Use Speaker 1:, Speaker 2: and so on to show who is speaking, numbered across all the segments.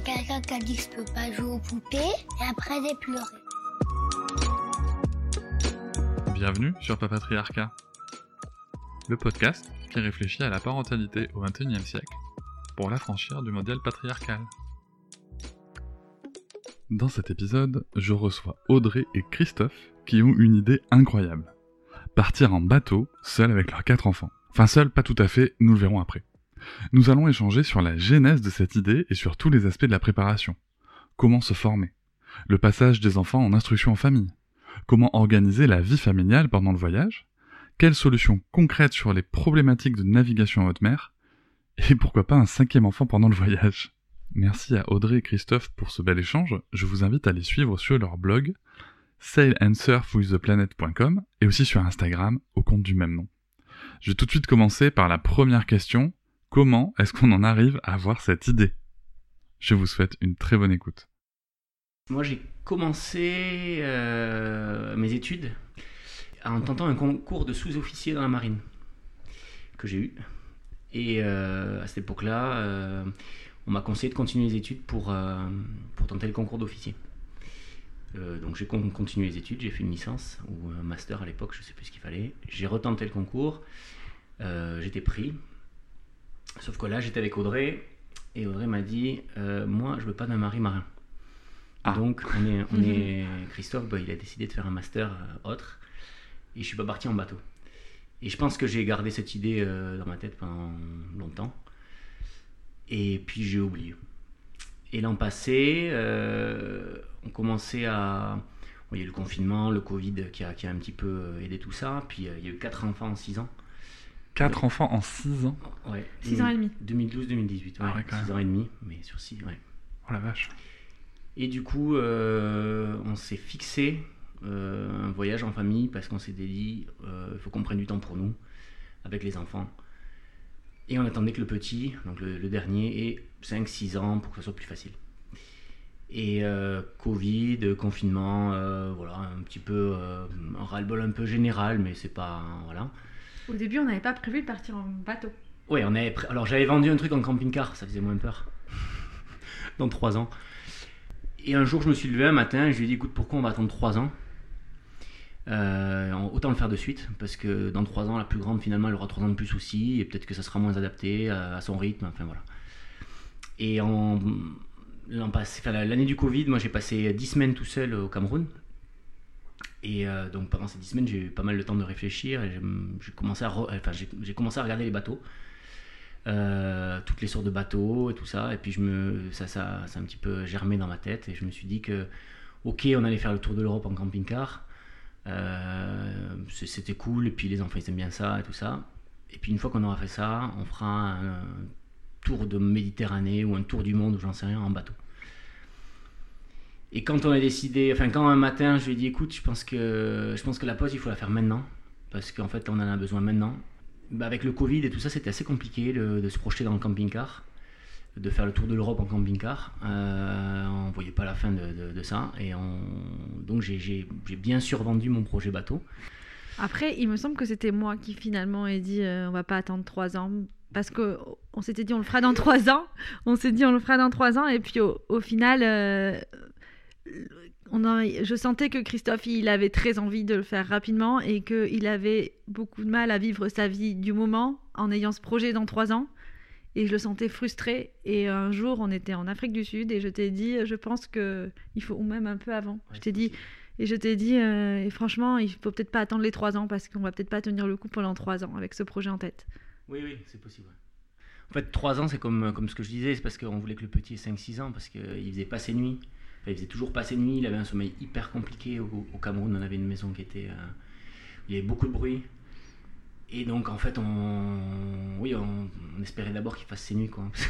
Speaker 1: Avec quelqu'un qui a dit que je peux pas jouer aux poupées et après j'ai pleuré.
Speaker 2: Bienvenue sur Papatriarcat, le podcast qui réfléchit à la parentalité au XXIe siècle pour l'affranchir du modèle patriarcal. Dans cet épisode, je reçois Audrey et Christophe qui ont une idée incroyable. Partir en bateau, seuls avec leurs quatre enfants. Enfin seuls, pas tout à fait, nous le verrons après. Nous allons échanger sur la genèse de cette idée et sur tous les aspects de la préparation. Comment se former? Le passage des enfants en instruction en famille Comment organiser la vie familiale pendant le voyage? Quelles solutions concrètes sur les problématiques de navigation en haute mer? Et pourquoi pas un cinquième enfant pendant le voyage? Merci à Audrey et Christophe pour ce bel échange. Je vous invite à les suivre sur leur blog sailandsurfwiththeplanet.com et aussi sur Instagram au compte du même nom. Je vais tout de suite commencer par la première question. Comment est-ce qu'on en arrive à avoir cette idée? Je vous souhaite une très bonne écoute.
Speaker 3: Moi j'ai commencé euh, mes études en tentant un concours de sous-officier dans la marine que j'ai eu. Et euh, à cette époque-là, euh, on m'a conseillé de continuer les études pour, pour tenter le concours d'officier. donc j'ai continué les études, j'ai fait une licence ou un master à l'époque, je ne sais plus ce qu'il fallait. J'ai retenté le concours, j'étais pris. Sauf que là j'étais avec Audrey et Audrey m'a dit Moi je veux pas d'un mari marin. Ah. Donc, on est, on est Christophe, bah, il a décidé de faire un master euh, autre. Et je suis pas parti en bateau. Et je pense que j'ai gardé cette idée euh, dans ma tête pendant longtemps. Et puis j'ai oublié. Et l'an passé, euh, on commençait à. il y a eu le confinement, le Covid qui a, qui a un petit peu aidé tout ça. Puis il y a eu 4 enfants en 6 ans.
Speaker 2: 4 enfants en 6 ans
Speaker 3: Ouais.
Speaker 4: 6 ans et demi.
Speaker 3: 2012-2018.
Speaker 2: Ah ouais,
Speaker 3: 6 ans et demi, mais sur 6, ouais.
Speaker 2: Oh la vache.
Speaker 3: Et du coup, euh, on s'est fixé euh, un voyage en famille parce qu'on s'était dit, euh, il faut qu'on prenne du temps pour nous, avec les enfants. Et on attendait que le petit, donc le, dernier, ait 5-6 ans pour que ce soit plus facile. Et Covid, confinement, voilà, un petit peu un ras-le-bol un peu général, mais c'est pas. Voilà.
Speaker 4: Au début, on n'avait pas prévu de partir en bateau.
Speaker 3: Oui, on avait. Alors j'avais vendu un truc en camping-car, ça faisait moins peur. Dans 3 ans. Et un jour, je me suis levé un matin et je lui ai dit écoute, pourquoi on va attendre 3 ans? Euh, Autant le faire de suite, parce que dans 3 ans, la plus grande, finalement, elle aura 3 ans de plus aussi, et peut-être que ça sera moins adapté à, son rythme, enfin voilà. Et en, l'année du Covid, moi j'ai passé 10 semaines tout seul au Cameroun. Et euh, donc pendant ces 10 semaines, j'ai eu pas mal de temps de réfléchir et j'ai commencé, à commencé à regarder les bateaux. Euh, toutes les sortes de bateaux et tout ça. Et puis je me, ça, ça, ça a un petit peu germé dans ma tête et je me suis dit que, ok, on allait faire le tour de l'Europe en camping-car. Euh, c'était cool et puis les enfants ils aiment bien ça et tout ça. Et puis une fois qu'on aura fait ça, on fera un tour de Méditerranée ou un tour du monde ou j'en sais rien en bateau. Et quand on a décidé, enfin quand un matin je lui ai dit écoute, je pense que je pense que la pause il faut la faire maintenant parce qu'en fait on en a besoin maintenant bah, avec le Covid et tout ça, c'était assez compliqué de, se projeter dans le camping-car, de faire le tour de l'Europe en camping-car. Euh, on voyait pas la fin de, ça. Et donc j'ai bien survendu mon projet bateau.
Speaker 4: Après, il me semble que c'était moi qui finalement ai dit euh, on va pas attendre trois ans. Parce qu'on s'était dit on le fera dans trois ans. On s'est dit on le fera dans trois ans. Et puis au, final, euh, je sentais que Christophe, il avait très envie de le faire rapidement et qu'il avait beaucoup de mal à vivre sa vie du moment en ayant ce projet dans trois ans. Et je le sentais frustré. Et un jour, on était en Afrique du Sud et je t'ai dit, je pense que il faut, ou même un peu avant, je t'ai dit, et je t'ai dit, euh, et franchement, il faut peut-être pas attendre les trois ans parce qu'on va peut-être pas tenir le coup pendant trois ans avec ce projet en tête.
Speaker 3: Oui, oui, c'est possible. En fait, trois ans, c'est comme, comme ce que je disais, c'est parce qu'on voulait que le petit ait 5-6 ans, parce qu'il faisait pas ses nuits il faisait toujours passer nuit, il avait un sommeil hyper compliqué. Au, Cameroun, on avait une maison qui était. Euh, il y avait beaucoup de bruit. Et donc, en fait, on, oui, on, espérait d'abord qu'il fasse ses nuits. Quoi.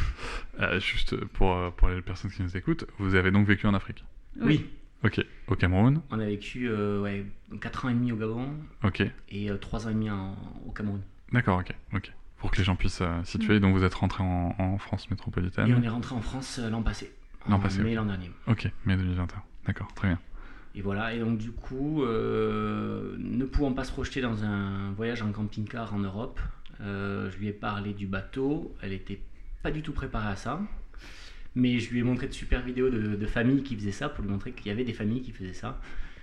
Speaker 2: Euh, juste pour, pour les personnes qui nous écoutent, vous avez donc vécu en Afrique?
Speaker 3: Oui.
Speaker 2: Ok. Au Cameroun?
Speaker 3: On a vécu euh, ouais, 4 ans et demi au Gabon
Speaker 2: Ok.
Speaker 3: et 3 ans et demi en- au Cameroun.
Speaker 2: D'accord, ok. Ok. Pour que les gens puissent euh, situer, donc vous êtes rentré en, en France
Speaker 3: Et on
Speaker 2: métropolitaine.
Speaker 3: est rentré en France euh, l'an passé.
Speaker 2: L'an
Speaker 3: en
Speaker 2: passé,
Speaker 3: mai
Speaker 2: ok.
Speaker 3: l'an dernier.
Speaker 2: Ok, mai 2021. D'accord, très bien.
Speaker 3: Et voilà, et donc du coup, euh, ne pouvant pas se projeter dans un voyage en camping-car en Europe, euh, je lui ai parlé du bateau. Elle était pas du tout préparée à ça. Mais je lui ai montré de super vidéos de, de familles qui faisaient ça pour lui montrer qu'il y avait des familles qui faisaient ça.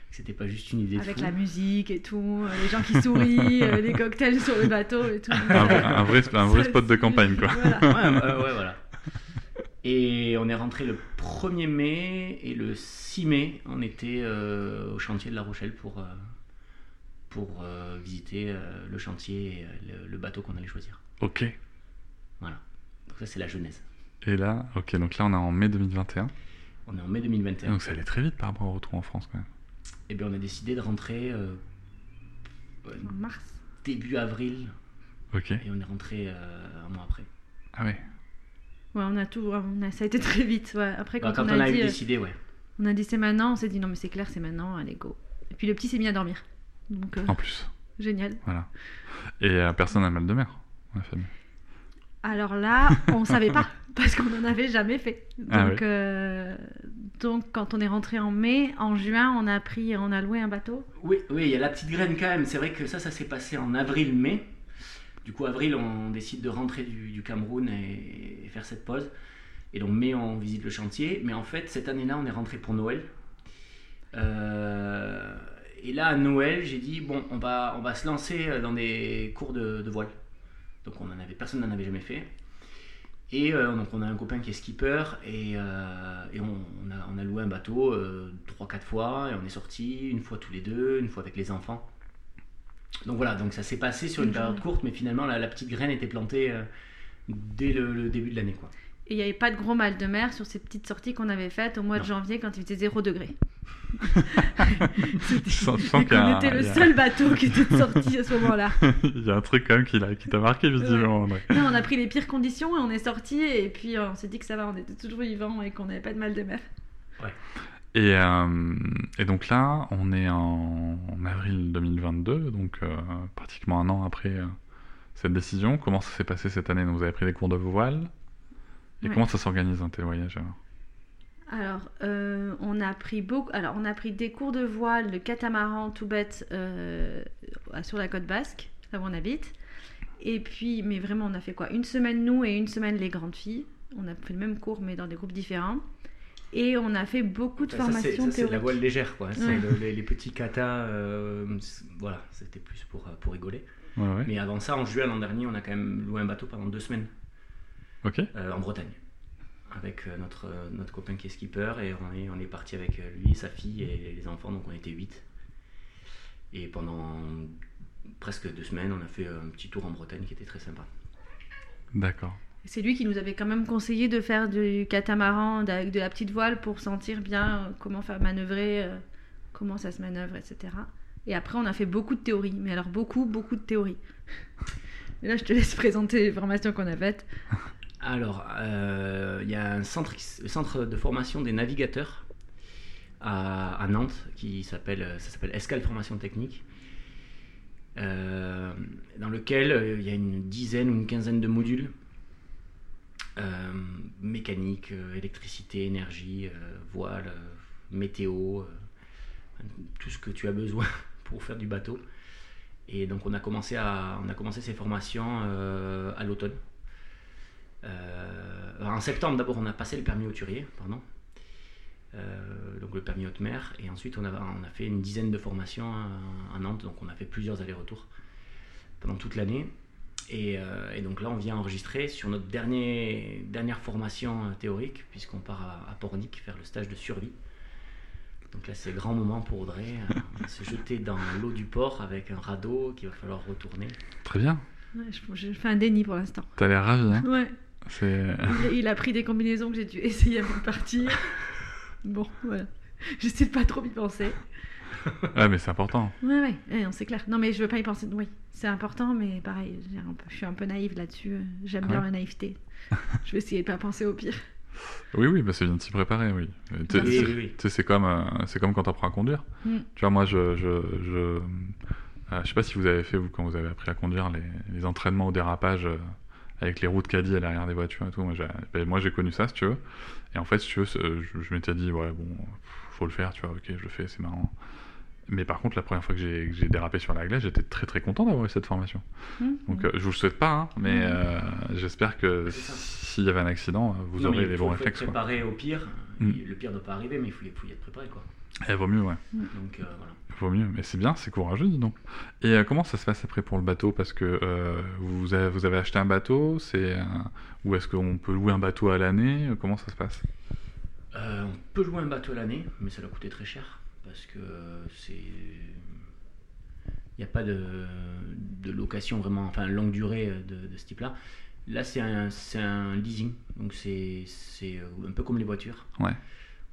Speaker 3: Que c'était pas juste une idée de
Speaker 4: Avec
Speaker 3: fou.
Speaker 4: la musique et tout, euh, les gens qui sourient, euh, les cocktails sur le bateau et tout.
Speaker 2: Un, vrai- un vrai, un vrai
Speaker 4: Ça,
Speaker 2: spot de campagne, quoi.
Speaker 4: Voilà.
Speaker 3: Ouais, ouais, ouais, voilà. Et on est rentré le 1er mai et le 6 mai, on était euh, au chantier de La Rochelle pour, euh, pour euh, visiter euh, le chantier et euh, le, le bateau qu'on allait choisir.
Speaker 2: Ok.
Speaker 3: Voilà. Donc ça, c'est la genèse.
Speaker 2: Et là, ok, donc là on est en mai 2021.
Speaker 3: On est en mai 2021.
Speaker 2: Donc ça allait très vite par rapport au retour en France, quand même.
Speaker 3: Et bien, on a décidé de rentrer
Speaker 4: En mars.
Speaker 3: début avril
Speaker 2: Ok.
Speaker 3: et on est rentré euh, un mois après.
Speaker 2: Ah ouais.
Speaker 4: Ouais, on a tout, on a, ça a été très vite. Ouais. Après, quand,
Speaker 3: Bah, quand
Speaker 4: on, a
Speaker 3: eu
Speaker 4: dit, euh,
Speaker 3: décidé, ouais.
Speaker 4: on a dit c'est maintenant, on s'est dit non mais c'est clair, c'est maintenant, allez go. Et puis le petit s'est mis à dormir. Donc euh,
Speaker 2: En plus.
Speaker 4: génial.
Speaker 2: Voilà. Et euh, personne n'a mal de mer, la famille.
Speaker 4: Alors là, on savait pas parce qu'on n'en avait jamais fait. Donc,
Speaker 2: Ah oui.
Speaker 4: euh, donc quand on est rentré en mai, en juin, on a pris, on a loué un bateau.
Speaker 3: Oui, oui, il y a la petite graine quand même. C'est vrai que ça, ça s'est passé en avril-mai. Du coup, avril, on décide de rentrer du, Cameroun et, faire cette pause. Et donc, mai, on visite le chantier. Mais en fait, cette année-là, on est rentré pour Noël. Euh, et là, à Noël, j'ai dit bon, on va, on va se lancer dans des cours de, voile. Donc, on en avait, personne n'en avait jamais fait. Et euh, donc, on a un copain qui est skipper et, euh, on, a, on a loué un bateau euh, 3-4 fois et on est sorti une fois tous les deux, une fois avec les enfants. Donc voilà, donc ça s'est passé sur une
Speaker 4: Une
Speaker 3: période courte, mais finalement la, la petite graine était plantée euh, dès le, le début de l'année. quoi.
Speaker 4: Et il n'y avait pas de gros mal de mer sur ces petites sorties qu'on avait faites au mois de janvier quand il faisait 0 degré.
Speaker 2: Un-
Speaker 4: était le seul bateau qui était sorti à ce moment-là.
Speaker 2: il y a un truc quand même qui l'a- qui t'a marqué visiblement.
Speaker 4: Non, on a pris les pires conditions et on est sorti et puis euh, on s'est dit que ça va, on était toujours vivants et qu'on n'avait pas de mal de mer.
Speaker 2: Et, euh, et donc là, on est en, en avril 2022, donc euh, pratiquement un an après euh, cette décision. Comment ça s'est passé cette année? Donc, Vous avez pris des cours de voile Et
Speaker 4: Ouais.
Speaker 2: comment ça s'organise un voyages alors?
Speaker 4: Alors, euh, on a pris beaucoup. Alors, on a pris des cours de voile, de catamaran tout bête euh, sur la côte basque, là où on habite. Et puis, mais vraiment, on a fait quoi? Une semaine nous et une semaine les grandes filles. On a pris le même cours, mais dans des groupes différents. Et on a fait beaucoup de
Speaker 3: Ça,
Speaker 4: formations
Speaker 3: c'est de la voile légère, quoi. C'est
Speaker 4: Ouais.
Speaker 3: le- les, les petits katas, euh, voilà, c'était plus pour, euh, pour rigoler.
Speaker 2: Ouais, ouais.
Speaker 3: Mais avant ça, en juin l'an dernier, on a quand même loué un bateau pendant deux semaines
Speaker 2: Ok.
Speaker 3: euh, en Bretagne. Avec notre, notre copain qui est skipper, et on est, on est parti avec lui, sa fille et les enfants, donc on était huit. Et pendant presque deux semaines, on a fait un petit tour en Bretagne qui était très sympa.
Speaker 2: D'accord.
Speaker 4: C'est lui qui nous avait quand même conseillé de faire du catamaran avec de la petite voile pour sentir bien euh, comment faire manœuvrer, euh, comment ça se manœuvre, etc. Et après, on a fait beaucoup de théories, mais alors beaucoup, beaucoup de théories. Et là, je te laisse présenter les formations qu'on a faites.
Speaker 3: Alors, euh, il y a un centre, centre de formation des navigateurs à, Nantes qui s'appelle, ça s'appelle Escale Formation Technique, dans lequel il y a une dizaine ou une quinzaine de modules mécanique, euh, électricité, énergie, euh, voile, euh, météo, euh, tout ce que tu as besoin pour faire du bateau. Et donc on a commencé, ces formations euh, à l'automne. Euh, en septembre, d'abord, on a passé le permis hauturier, pardon. Euh, donc le permis haute mer. Et ensuite, on a, on a fait une dizaine de formations à, à Nantes. Donc on a fait plusieurs allers-retours pendant toute l'année. Et, euh, et donc là, on vient enregistrer sur notre dernier, dernière formation euh, théorique, puisqu'on part à, à Pornic faire le stage de survie. Donc là, c'est grand moment pour Audrey. euh, On va se jeter dans l'eau du port avec un radeau qu'il va falloir retourner.
Speaker 2: Très bien.
Speaker 4: Ouais, je, je fais un déni pour l'instant.
Speaker 2: T'as l'air ravi, hein
Speaker 4: Ouais.
Speaker 2: C'est...
Speaker 4: Il, il a pris des combinaisons que j'ai dû essayer avant de partir. Bon, voilà. J'essaie de pas trop y penser.
Speaker 2: Ouais, mais c'est important.
Speaker 4: Ouais, ouais, ouais, non, c'est clair. Non, mais je veux pas y penser. Oui, c'est important, mais pareil, j'ai un peu- je suis un peu naïve là-dessus. J'aime
Speaker 2: Ah
Speaker 4: bien
Speaker 2: ouais
Speaker 4: la naïveté. je vais essayer de pas penser au pire.
Speaker 2: Oui, oui, bah c'est bien de s'y préparer, oui. Tu sais,
Speaker 3: Oui,
Speaker 2: c'est-
Speaker 3: oui, oui.
Speaker 2: tu sais, c'est comme, euh, c'est comme quand tu apprends à conduire.
Speaker 4: Mm.
Speaker 2: Tu vois, moi, je, je, je, euh, je sais pas si vous avez fait, vous, quand vous avez appris à conduire, les, les entraînements au dérapage euh, avec les roues de caddie à l'arrière des voitures et tout. Moi, j'ai, ben, moi, j'ai connu ça, si tu veux. Et en fait, si tu veux, c'est- je, je m'étais dit, ouais, bon, faut le faire, tu vois, ok, je le fais, c'est marrant. Mais par contre, la première fois que j'ai, dérapé sur la glace, j'étais très très content d'avoir eu cette formation.
Speaker 4: Mmh.
Speaker 2: Donc, euh, je vous le souhaite pas, hein, mais
Speaker 4: Mhm.
Speaker 2: euh, j'espère que s'il y avait un accident, euh, vous
Speaker 3: Non,
Speaker 2: aurez
Speaker 3: il
Speaker 2: les
Speaker 3: faut-
Speaker 2: bons
Speaker 3: faut
Speaker 2: réflexes.
Speaker 3: être
Speaker 2: Quoi.
Speaker 3: préparé au pire.
Speaker 2: Mm.
Speaker 3: Le pire ne doit pas arriver, mais il faut, y- faut y être préparé. Quoi.
Speaker 2: Eh, vaut mieux, ouais.
Speaker 3: Donc euh, voilà.
Speaker 2: Vaut mieux, mais c'est bien, c'est courageux, dis donc. Et euh, comment ça se passe après pour le bateau? Parce que euh, vous, avez, vous avez acheté un bateau, c'est un- ou est-ce qu'on peut louer un bateau à l'année? Comment ça se passe?
Speaker 3: Euh, on peut louer un bateau à l'année, mais ça va coûter très cher parce que c'est. Il n'y a pas de, de location vraiment, enfin longue durée euh, de, de ce type-là. Là, c'est un, un leasing, donc c'est euh, un peu comme les voitures.
Speaker 2: Ouais.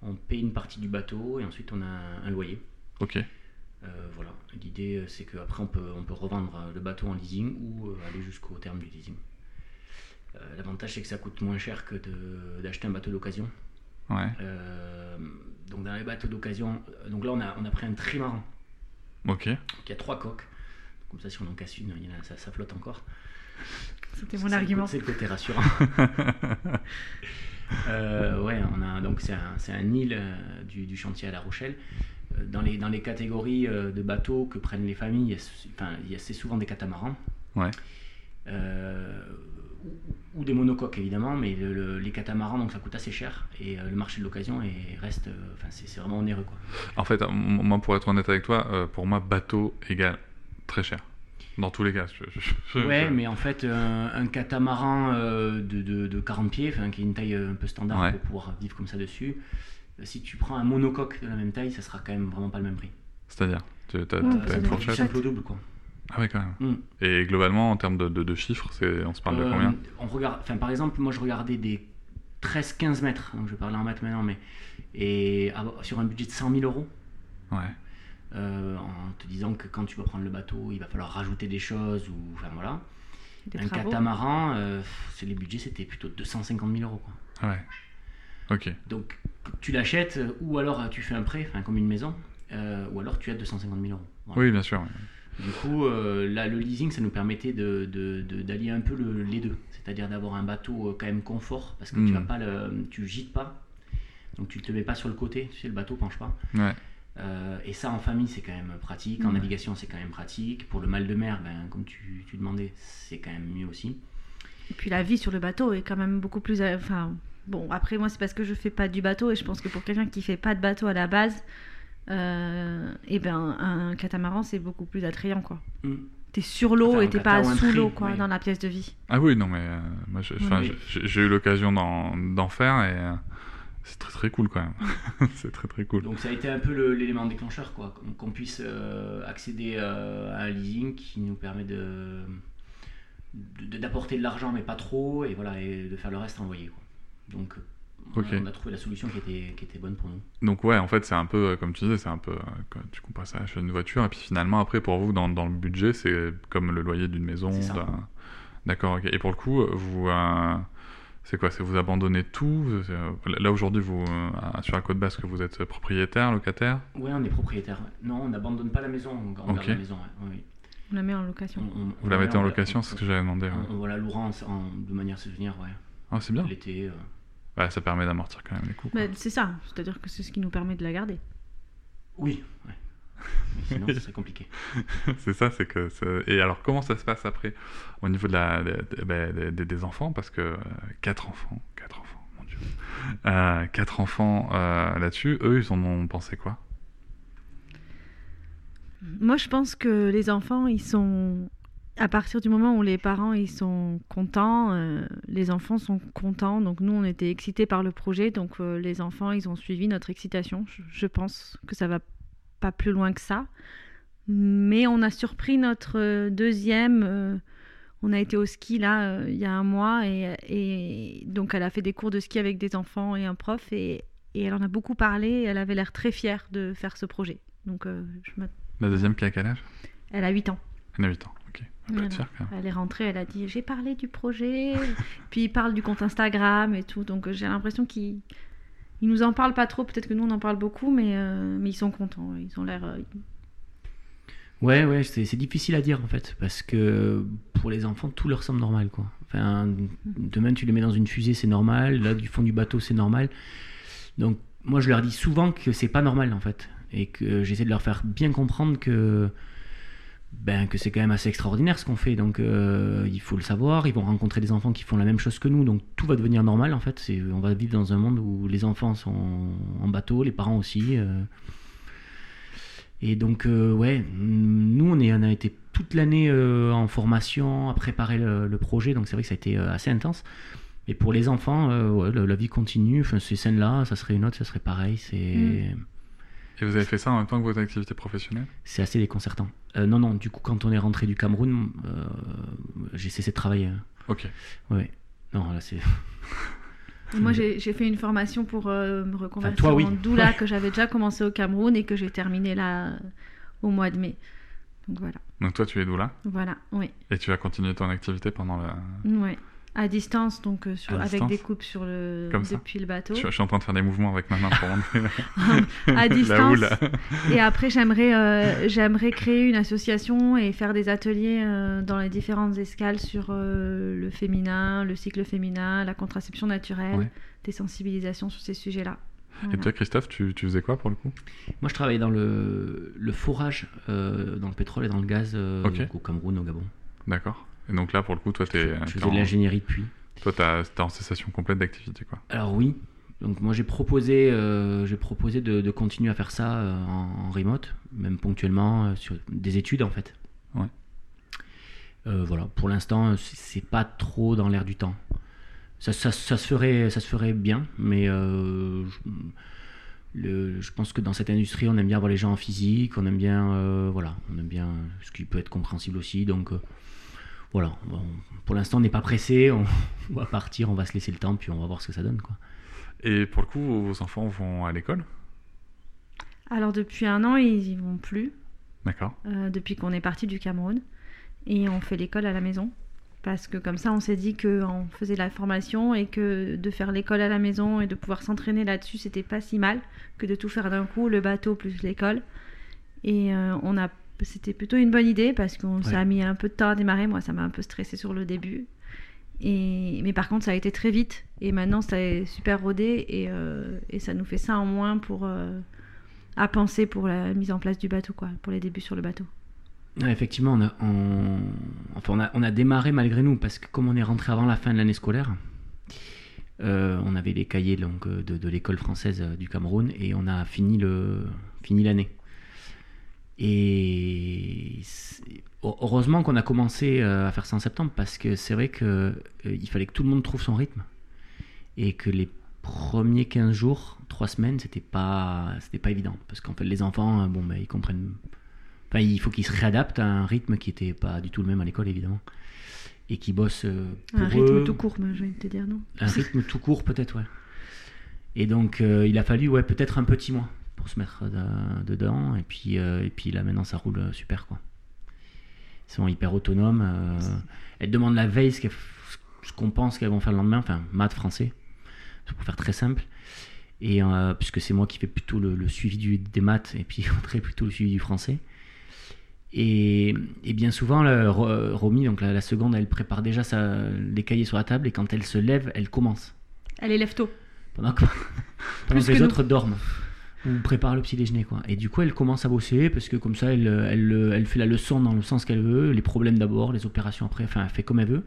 Speaker 3: On paye une partie du bateau et ensuite on a un, loyer.
Speaker 2: Ok,
Speaker 3: Euh, voilà. L'idée, c'est qu'après, on peut, on peut revendre le bateau en leasing ou aller jusqu'au terme du leasing. Euh, L'avantage, c'est que ça coûte moins cher que d'acheter un bateau d'occasion.
Speaker 2: Ouais,
Speaker 3: Euh, donc dans les bateaux d'occasion, euh, donc là on a, on a pris un trimaran
Speaker 2: ok.
Speaker 3: qui a trois coques. Comme ça si on en casse une, il y en a- ça, ça flotte encore.
Speaker 4: C'était
Speaker 3: C'est
Speaker 4: mon
Speaker 3: le
Speaker 4: argument.
Speaker 3: côté- C'est le côté rassurant. Euh, ouais, on a donc c'est un, c'est un île du, du chantier à La Rochelle. Dans les, dans les catégories de bateaux que prennent les familles, il y a, enfin, il y a- c'est souvent des catamarans.
Speaker 2: Ouais.
Speaker 3: Euh, ou, ou des monocoques évidemment, mais le- le- les catamarans donc ça coûte assez cher et euh, le marché de l'occasion est- reste, euh, enfin c'est c'est vraiment onéreux quoi.
Speaker 2: En fait, moi, pour être honnête avec toi, euh, pour moi, bateau égale très cher. Dans tous les cas. je- je- je-
Speaker 3: Ouais,
Speaker 2: je-
Speaker 3: mais en fait, un, un catamaran euh, de, de, de 40 pieds, qui est une taille un peu standard
Speaker 2: Ouais.
Speaker 3: pour pouvoir vivre comme ça dessus, si tu prends un monocoque de la même taille, ça sera quand même vraiment pas le même prix.
Speaker 2: C'est-à-dire, tu as,
Speaker 4: Ouais,
Speaker 2: une fourchette
Speaker 3: double, quoi.
Speaker 2: Ah ouais, quand même.
Speaker 3: Mm.
Speaker 2: Et globalement, en termes de, de- de chiffres, c'est, on se parle de
Speaker 3: Euh,
Speaker 2: combien
Speaker 3: on regarde, enfin, Par exemple, moi je regardais des 13-15 mètres, donc je vais parler en mètres maintenant, mais et ah, sur un budget de 100 000 euros.
Speaker 2: Ouais.
Speaker 3: euh, en te disant que quand tu vas prendre le bateau, il va falloir rajouter des choses ou enfin voilà.
Speaker 4: Des
Speaker 3: un
Speaker 4: travaux.
Speaker 3: catamaran, euh, c'est les budgets, c'était plutôt 250 000 euros. Quoi.
Speaker 2: Ah ouais. Ok.
Speaker 3: Donc tu l'achètes euh, ou alors euh, tu fais un prêt, enfin comme une maison, euh, ou alors tu as 250 000 euros. Voilà.
Speaker 2: Oui, bien sûr.
Speaker 3: Du coup, euh, là, le leasing, ça nous permettait de, de- de- d'allier un peu le- les deux, c'est-à-dire d'avoir un bateau euh, quand même confort, parce que
Speaker 2: Mm.
Speaker 3: tu vas pas le, tu gites pas, donc tu te mets pas sur le côté, tu sais, le bateau penche pas.
Speaker 2: Ouais.
Speaker 3: Euh, et ça, en famille, c'est quand même pratique. En navigation, c'est quand même pratique. Pour le mal de mer, ben, comme tu, tu demandais, c'est quand même mieux aussi.
Speaker 4: Et puis la vie sur le bateau est quand même beaucoup plus. Enfin, bon, après moi c'est parce que je fais pas du bateau et je pense que pour quelqu'un qui fait pas de bateau à la base, euh, et ben un catamaran c'est beaucoup plus attrayant quoi.
Speaker 3: Mm.
Speaker 4: T'es sur l'eau
Speaker 3: Enfin,
Speaker 4: et t'es pas sous l'eau quoi
Speaker 3: oui.
Speaker 4: dans la pièce de vie.
Speaker 2: Ah oui, non, mais euh, moi,
Speaker 3: Oui.
Speaker 2: j'ai, eu l'occasion d'en, faire et euh, c'est très très cool quand même. c'est très très cool.
Speaker 3: Donc ça a été un peu l'élément déclencheur, quoi, qu'on- puisse euh, accéder euh, à un leasing qui nous permet de de- d'apporter de, l'argent, mais pas trop, et voilà, et de faire le reste envoyé. Quoi. Donc on, a, on a trouvé la solution qui était, qui était bonne pour nous.
Speaker 2: Donc ouais, en fait, c'est un peu, euh, comme tu disais, c'est un peu, euh, quand tu compares ça à acheter une voiture, et puis finalement, après, pour vous, dans, dans le budget, c'est comme le loyer d'une maison.
Speaker 3: C'est ça.
Speaker 2: d'un- D'accord, ok. Et pour le coup, vous, euh, c'est quoi C'est vous abandonnez tout Là, aujourd'hui, vous, euh, sur la côte basque, vous êtes propriétaire, locataire
Speaker 3: Ouais, on est propriétaire. Non, on n'abandonne pas la maison, on, garde
Speaker 2: Ok.
Speaker 3: la maison. ouais, oui.
Speaker 4: On la met en location.
Speaker 3: On- on-
Speaker 2: Vous la mettez en
Speaker 3: on-
Speaker 2: location,
Speaker 3: on-
Speaker 2: c'est ce que j'avais demandé. ouais.
Speaker 3: On, on va la louer en, en- de manière souvenir, ouais.
Speaker 2: Ah, c'est bien.
Speaker 3: L'été. euh.
Speaker 2: Ouais, ça permet d'amortir quand même les coûts.
Speaker 4: Mais c'est ça, c'est-à-dire que c'est ce qui nous permet de la garder.
Speaker 3: Oui, ouais. Sinon, ce serait compliqué.
Speaker 2: c'est ça, c'est que. c'est- Et alors, comment ça se passe après au niveau de la, de- de- des- des enfants? Parce que euh, quatre enfants, quatre enfants, mon dieu. Euh, quatre enfants euh, là-dessus, eux, ils en ont pensé quoi?
Speaker 4: Moi, je pense que les enfants, ils sont. À partir du moment où les parents ils sont contents, euh, les enfants sont contents. Donc nous, on était excités par le projet. Donc euh, les enfants, ils ont suivi notre excitation. Je, je pense que ça va pas plus loin que ça. Mais on a surpris notre euh, deuxième. euh, on a été au ski là il y a un mois et, et donc elle a fait des cours de ski avec des enfants et un prof et, et elle en a beaucoup parlé. et Elle avait l'air très fière de faire ce projet. Donc je
Speaker 2: La deuxième qui a quel âge?
Speaker 4: Elle a 8 ans.
Speaker 2: Elle a 8 ans, ok.
Speaker 4: Elle est rentrée, elle a dit j'ai parlé du projet, puis il parle du compte Instagram et tout, donc j'ai l'impression qu'ils ils nous en parlent pas trop, peut-être que nous on en parle beaucoup, mais, euh, mais ils sont contents, ils ont l'air... euh,
Speaker 3: Ouais, ouais, c'est c'est difficile à dire en fait, parce que pour les enfants, tout leur semble normal, quoi. Enfin, demain, tu les mets dans une fusée, c'est normal, là, du fond du bateau, c'est normal. Donc, moi, je leur dis souvent que c'est pas normal, en fait, et que j'essaie de leur faire bien comprendre que ben que c'est quand même assez extraordinaire ce qu'on fait donc euh, il faut le savoir. Ils vont rencontrer des enfants qui font la même chose que nous donc tout va devenir normal en fait. On va vivre dans un monde où les enfants sont en bateau les parents aussi euh. et donc euh, ouais nous on, a été toute l'année en formation à préparer le, projet donc c'est vrai que ça a été assez intense. Et pour les enfants la, vie continue enfin, ces scènes là ça serait une autre ça serait pareil c'est
Speaker 2: Et vous avez fait ça en même temps que votre activité professionnelle?
Speaker 3: C'est assez déconcertant. Euh, non, non, du coup, quand on est rentré du Cameroun, euh, j'ai cessé de travailler.
Speaker 2: Ok.
Speaker 3: Ouais. Non, là, c'est.
Speaker 4: Moi j'ai fait une formation pour euh, me reconvertir
Speaker 3: toi, oui.
Speaker 4: en doula
Speaker 3: Ouais.
Speaker 4: que j'avais déjà commencé au Cameroun et que j'ai terminé là au mois de mai. Donc voilà,
Speaker 2: Donc toi, tu es doula?
Speaker 4: Voilà, oui.
Speaker 2: et tu vas continuer ton activité pendant la...
Speaker 4: Ouais. À distance, donc euh, sur-
Speaker 2: À
Speaker 4: avec des coupes sur le
Speaker 2: Comme ça
Speaker 4: depuis le bateau.
Speaker 2: Je, je suis en train de faire des mouvements avec ma main pour montrer
Speaker 4: à distance. Et après, j'aimerais euh, j'aimerais créer une association et faire des ateliers euh, dans les différentes escales sur euh, le féminin, le cycle féminin, la contraception naturelle,
Speaker 2: Ouais.
Speaker 4: des sensibilisations sur ces sujets-là.
Speaker 2: Et toi, Christophe, tu, tu faisais quoi pour le coup?
Speaker 3: Moi, je travaillais dans le, le euh, dans le pétrole et dans le gaz euh, au Cameroun, au Gabon.
Speaker 2: D'accord. Et donc là, pour le coup, toi, t'es
Speaker 3: Je
Speaker 2: t'es
Speaker 3: faisais
Speaker 2: en,
Speaker 3: de l'ingénierie de puits.
Speaker 2: toi, t'as- t'es en cessation complète d'activité, quoi.
Speaker 3: Alors, oui. Donc, moi, j'ai proposé, euh, j'ai proposé de, de continuer à faire ça euh, en, en remote, même ponctuellement, euh, sur des études, en fait.
Speaker 2: Ouais.
Speaker 3: Euh, voilà. Pour l'instant, c'est pas trop dans l'air du temps. Ça, ça, ça se ferait, ça se ferait bien, mais euh, je, le- je pense que dans cette industrie, on aime bien voir les gens en physique, on aime bien, euh, voilà, on aime bien ce qui peut être compréhensible aussi. Donc euh, voilà. Bon, pour l'instant, on n'est pas pressé, on, on va partir, on va se laisser le temps, puis on va voir ce que ça donne, quoi.
Speaker 2: Et pour le coup, vos enfants vont à l'école?
Speaker 4: Alors depuis un an, ils y vont plus,
Speaker 2: D'accord.
Speaker 4: euh, depuis qu'on est parti du Cameroun. Et on fait l'école à la maison. Parce que comme ça, on s'est dit qu'on faisait la formation et que de faire l'école à la maison et de pouvoir s'entraîner là-dessus, c'était pas si mal que de tout faire d'un coup, le bateau plus l'école. Et euh, on a, c'était plutôt une bonne idée parce qu'on ça a
Speaker 3: Ouais.
Speaker 4: mis un peu de temps à démarrer. Moi, ça m'a un peu stressé sur le début. Et, mais par contre, ça a été très vite. Et maintenant, c'est super rodé et, euh, et ça nous fait ça en moins pour euh, à penser pour la mise en place du bateau, quoi, pour les débuts sur le bateau.
Speaker 3: Ouais, effectivement, on a, on, enfin, on, a, on a démarré malgré nous, parce que comme on est rentré avant la fin de l'année scolaire, euh, on avait les cahiers donc, de, de l'école française du Cameroun et on a fini le fini l'année. Et heureusement qu'on a commencé euh, à faire ça en septembre, parce que c'est vrai que euh, fallait que tout le monde trouve son rythme et que les premiers 15 jours, 3 semaines, c'était pas c'était pas évident parce qu'en fait les enfants, euh, bon ben ils comprennent Enfin, il faut qu'ils se réadaptent à un rythme qui n'était pas du tout le même à l'école, évidemment. Et qui bossent pour
Speaker 4: Un rythme
Speaker 3: eux.
Speaker 4: tout court, moi, je vais te dire non?
Speaker 3: Un rythme tout court, peut-être, ouais. Et donc, euh, il a fallu, ouais, peut-être un petit mois pour se mettre de- dedans. Et puis, euh, et puis là, maintenant, ça roule euh, super, quoi. Ils sont hyper autonomes. euh, elles demandent la veille ce qu'elles- ce qu'on pense qu'elles vont faire le lendemain. Enfin, maths, français. Pour faire très simple. Et euh, puisque c'est moi qui fais plutôt le, le suivi du- des maths et puis Audrey plutôt le suivi du français. Et, et bien souvent, Romy, donc la, la seconde, elle prépare déjà sa, les cahiers sur la table et quand elle se lève, elle commence.
Speaker 4: Elle élève tôt.
Speaker 3: Pendant que, pendant que
Speaker 4: que
Speaker 3: les
Speaker 4: nous.
Speaker 3: autres dorment ou préparent le petit déjeuner. Quoi. Et du coup, elle commence à bosser parce que comme ça, elle, elle, elle fait la leçon dans le sens qu'elle veut, les problèmes d'abord, les opérations après, enfin, elle fait comme elle veut.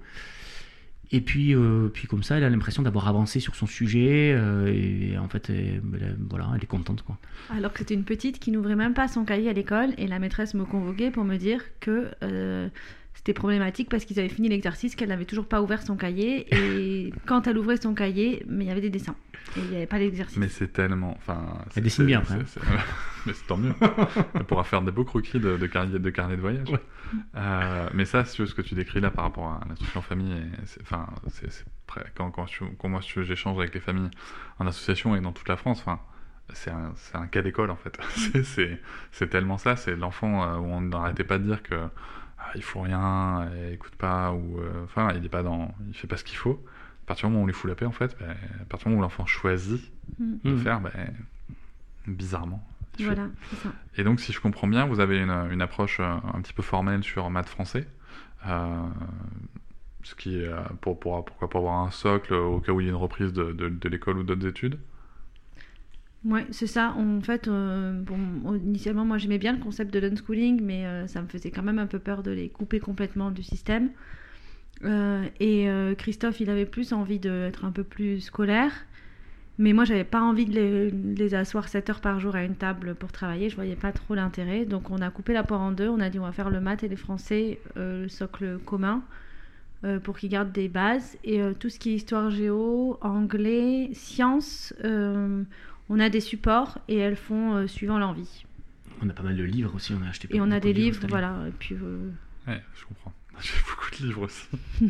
Speaker 3: Et puis, euh, puis comme ça, elle a l'impression d'avoir avancé sur son sujet euh, et, en fait, elle, elle- voilà, elle est contente. Quoi.
Speaker 4: Alors que c'était une petite qui n'ouvrait même pas son cahier à l'école et la maîtresse me convoquait pour me dire que euh, c'était problématique parce qu'ils avaient fini l'exercice, qu'elle n'avait toujours pas ouvert son cahier et quand elle ouvrait son cahier, mais il y avait des dessins et il n'y avait pas l'exercice.
Speaker 2: Mais c'est tellement. Enfin, c'est-
Speaker 3: dessine bien, après,
Speaker 2: c'est- c'est- mais c'est tant mieux. Elle pourra faire des beaux croquis de, de, carnet, de carnet de voyage.
Speaker 3: Ouais.
Speaker 2: Euh, mais ça, c'est ce que tu décris là par rapport à l'instruction en famille, enfin, c'est quand, quand, quand moi je- j'échange avec les familles en association et dans toute la France, enfin, c'est un, c'est un cas d'école en fait. C'est- c'est c'est tellement ça, c'est l'enfant euh, où on n'arrêtait pas de dire que ah, il faut rien, il écoute pas, ou euh, enfin, il est pas dans, il fait pas ce qu'il faut. À partir du moment où on lui fout la paix, en fait, ben, à partir du moment où l'enfant choisit
Speaker 4: Mm.
Speaker 2: de
Speaker 3: Mhm.
Speaker 2: faire, ben, bizarrement.
Speaker 4: Voilà, c'est ça.
Speaker 2: Et donc, si je comprends bien, vous avez une, une approche euh, un petit peu formelle sur maths français. euh, ce qui est euh, pour, pour, pourquoi pour avoir un socle au cas où il y a une reprise de, de, de l'école ou d'autres études?
Speaker 4: Ouais, c'est ça. En fait, euh, bon, initialement, moi j'aimais bien le concept de l'unschooling, mais euh, ça me faisait quand même un peu peur de les couper complètement du système. Euh, et Christophe, il avait plus envie d'être un peu plus scolaire. Mais moi, j'avais pas envie de les, asseoir 7 heures par jour à une table pour travailler. Je voyais pas trop l'intérêt. Donc, on a coupé la poire en deux. On a dit on va faire le maths et les français, le socle commun, pour qu'ils gardent des bases. Et tout ce qui est histoire géo, anglais, sciences, on a des supports et elles font euh, suivant l'envie.
Speaker 3: On a pas mal de livres aussi, on a acheté
Speaker 4: Et on a des
Speaker 3: de
Speaker 4: livres, voilà. Et puis. euh,
Speaker 2: Ouais, je comprends. J'ai beaucoup de livres aussi.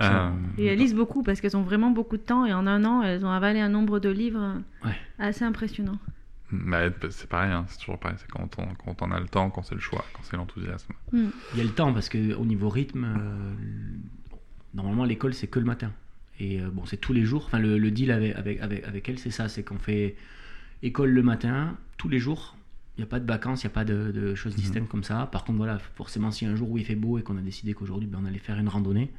Speaker 2: Euh,
Speaker 4: Et elles lisent beaucoup parce qu'elles ont vraiment beaucoup de temps et en un an, elles ont avalé un nombre de livres
Speaker 3: Ouais.
Speaker 4: assez impressionnant.
Speaker 2: Bah, c'est pareil, hein, c'est toujours pareil. C'est quand on, quand on a le temps, quand c'est le choix, quand c'est l'enthousiasme.
Speaker 4: Mm.
Speaker 3: Il y a le temps parce que au niveau rythme, euh, normalement l'école c'est que le matin. Et euh, bon, c'est tous les jours. Enfin, le, le deal avec, avec, avec, avec elle, c'est ça c'est qu'on fait école le matin, tous les jours. Il n'y a pas de vacances, il n'y a pas de, de choses
Speaker 2: Mhm.
Speaker 3: distinctes comme ça. Par contre, voilà, forcément, si un jour où il fait beau et qu'on a décidé qu'aujourd'hui ben, on allait faire une randonnée,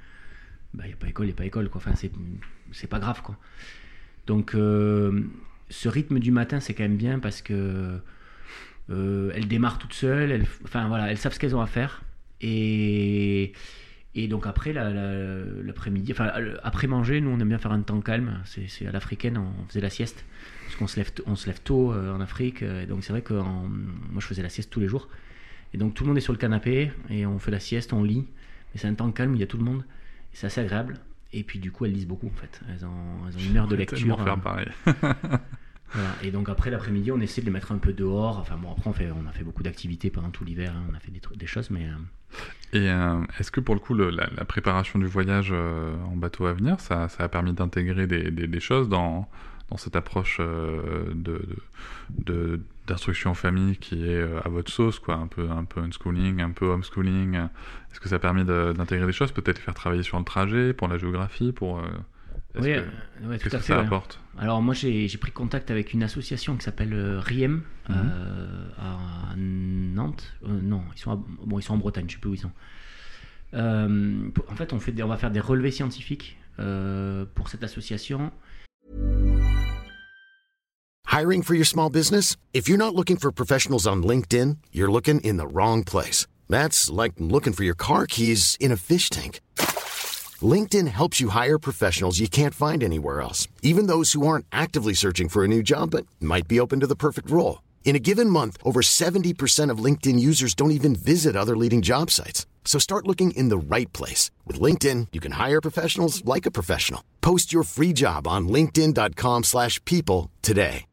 Speaker 3: bah, il n'y a pas école, il n'y a pas école. Quoi. Enfin, c'est, c'est pas grave. Quoi. Donc, euh, ce rythme du matin, c'est quand même bien parce que euh, elles démarrent toutes seules, elles, enfin voilà, elles savent ce qu'elles ont à faire. Et, et donc après, la- la- l'après-midi, enfin après manger, nous on aime bien faire un temps calme. C'est, à l'africaine, on faisait la sieste. Parce qu'on se lève, on se lève tôt euh, en Afrique. euh, et donc c'est vrai que en- moi je faisais la sieste tous les jours. Et donc tout le monde est sur le canapé et on fait la sieste, on lit. Mais c'est un temps calme, il y a tout le monde. C'est assez agréable. Et puis du coup, elles lisent beaucoup en fait. Elles ont, elles ont une heure de lecture.
Speaker 2: faire
Speaker 3: euh,
Speaker 2: pareil.
Speaker 3: voilà. Et donc après l'après-midi, on essaie de les mettre un peu dehors. Enfin bon, après on, fait, on a fait beaucoup d'activités pendant tout l'hiver. hein. On a fait des, choses, mais euh,
Speaker 2: Et euh, est-ce que pour le coup, le- la, la préparation du voyage euh, en bateau à venir, ça, ça a permis d'intégrer des, des- des choses dans, dans cette approche de, d'instruction en famille qui est à votre sauce, quoi, un peu, un peu unschooling, un peu homeschooling Est-ce que ça a permis de- d'intégrer des choses, peut-être les faire travailler sur le trajet, pour la géographie, pour... est-ce
Speaker 3: oui,
Speaker 2: que-
Speaker 3: ouais, tout
Speaker 2: Qu'est-ce
Speaker 3: à
Speaker 2: que
Speaker 3: fait.
Speaker 2: ça
Speaker 3: ouais.
Speaker 2: apporte?
Speaker 3: Alors moi j'ai pris contact avec une association qui s'appelle euh, RIEM
Speaker 2: Mhm.
Speaker 3: euh, à Nantes. Euh, non, ils sont, à- bon, ils sont en Bretagne, je sais plus où ils sont. Euh, en fait, on, fait des- on va faire des relevés scientifiques euh, pour cette association.
Speaker 5: Hiring for your small business? If you're not looking for professionals on LinkedIn, you're looking in the wrong place. That's like looking for your car keys in a fish tank. LinkedIn helps you hire professionals you can't find anywhere else, even those who aren't actively searching for a new job but might be open to the perfect role. In a given month, over 70% of LinkedIn users don't even visit other leading job sites. So start looking in the right place. With LinkedIn, you can hire professionals like a professional. Post your free job on linkedin.com/people slash people today.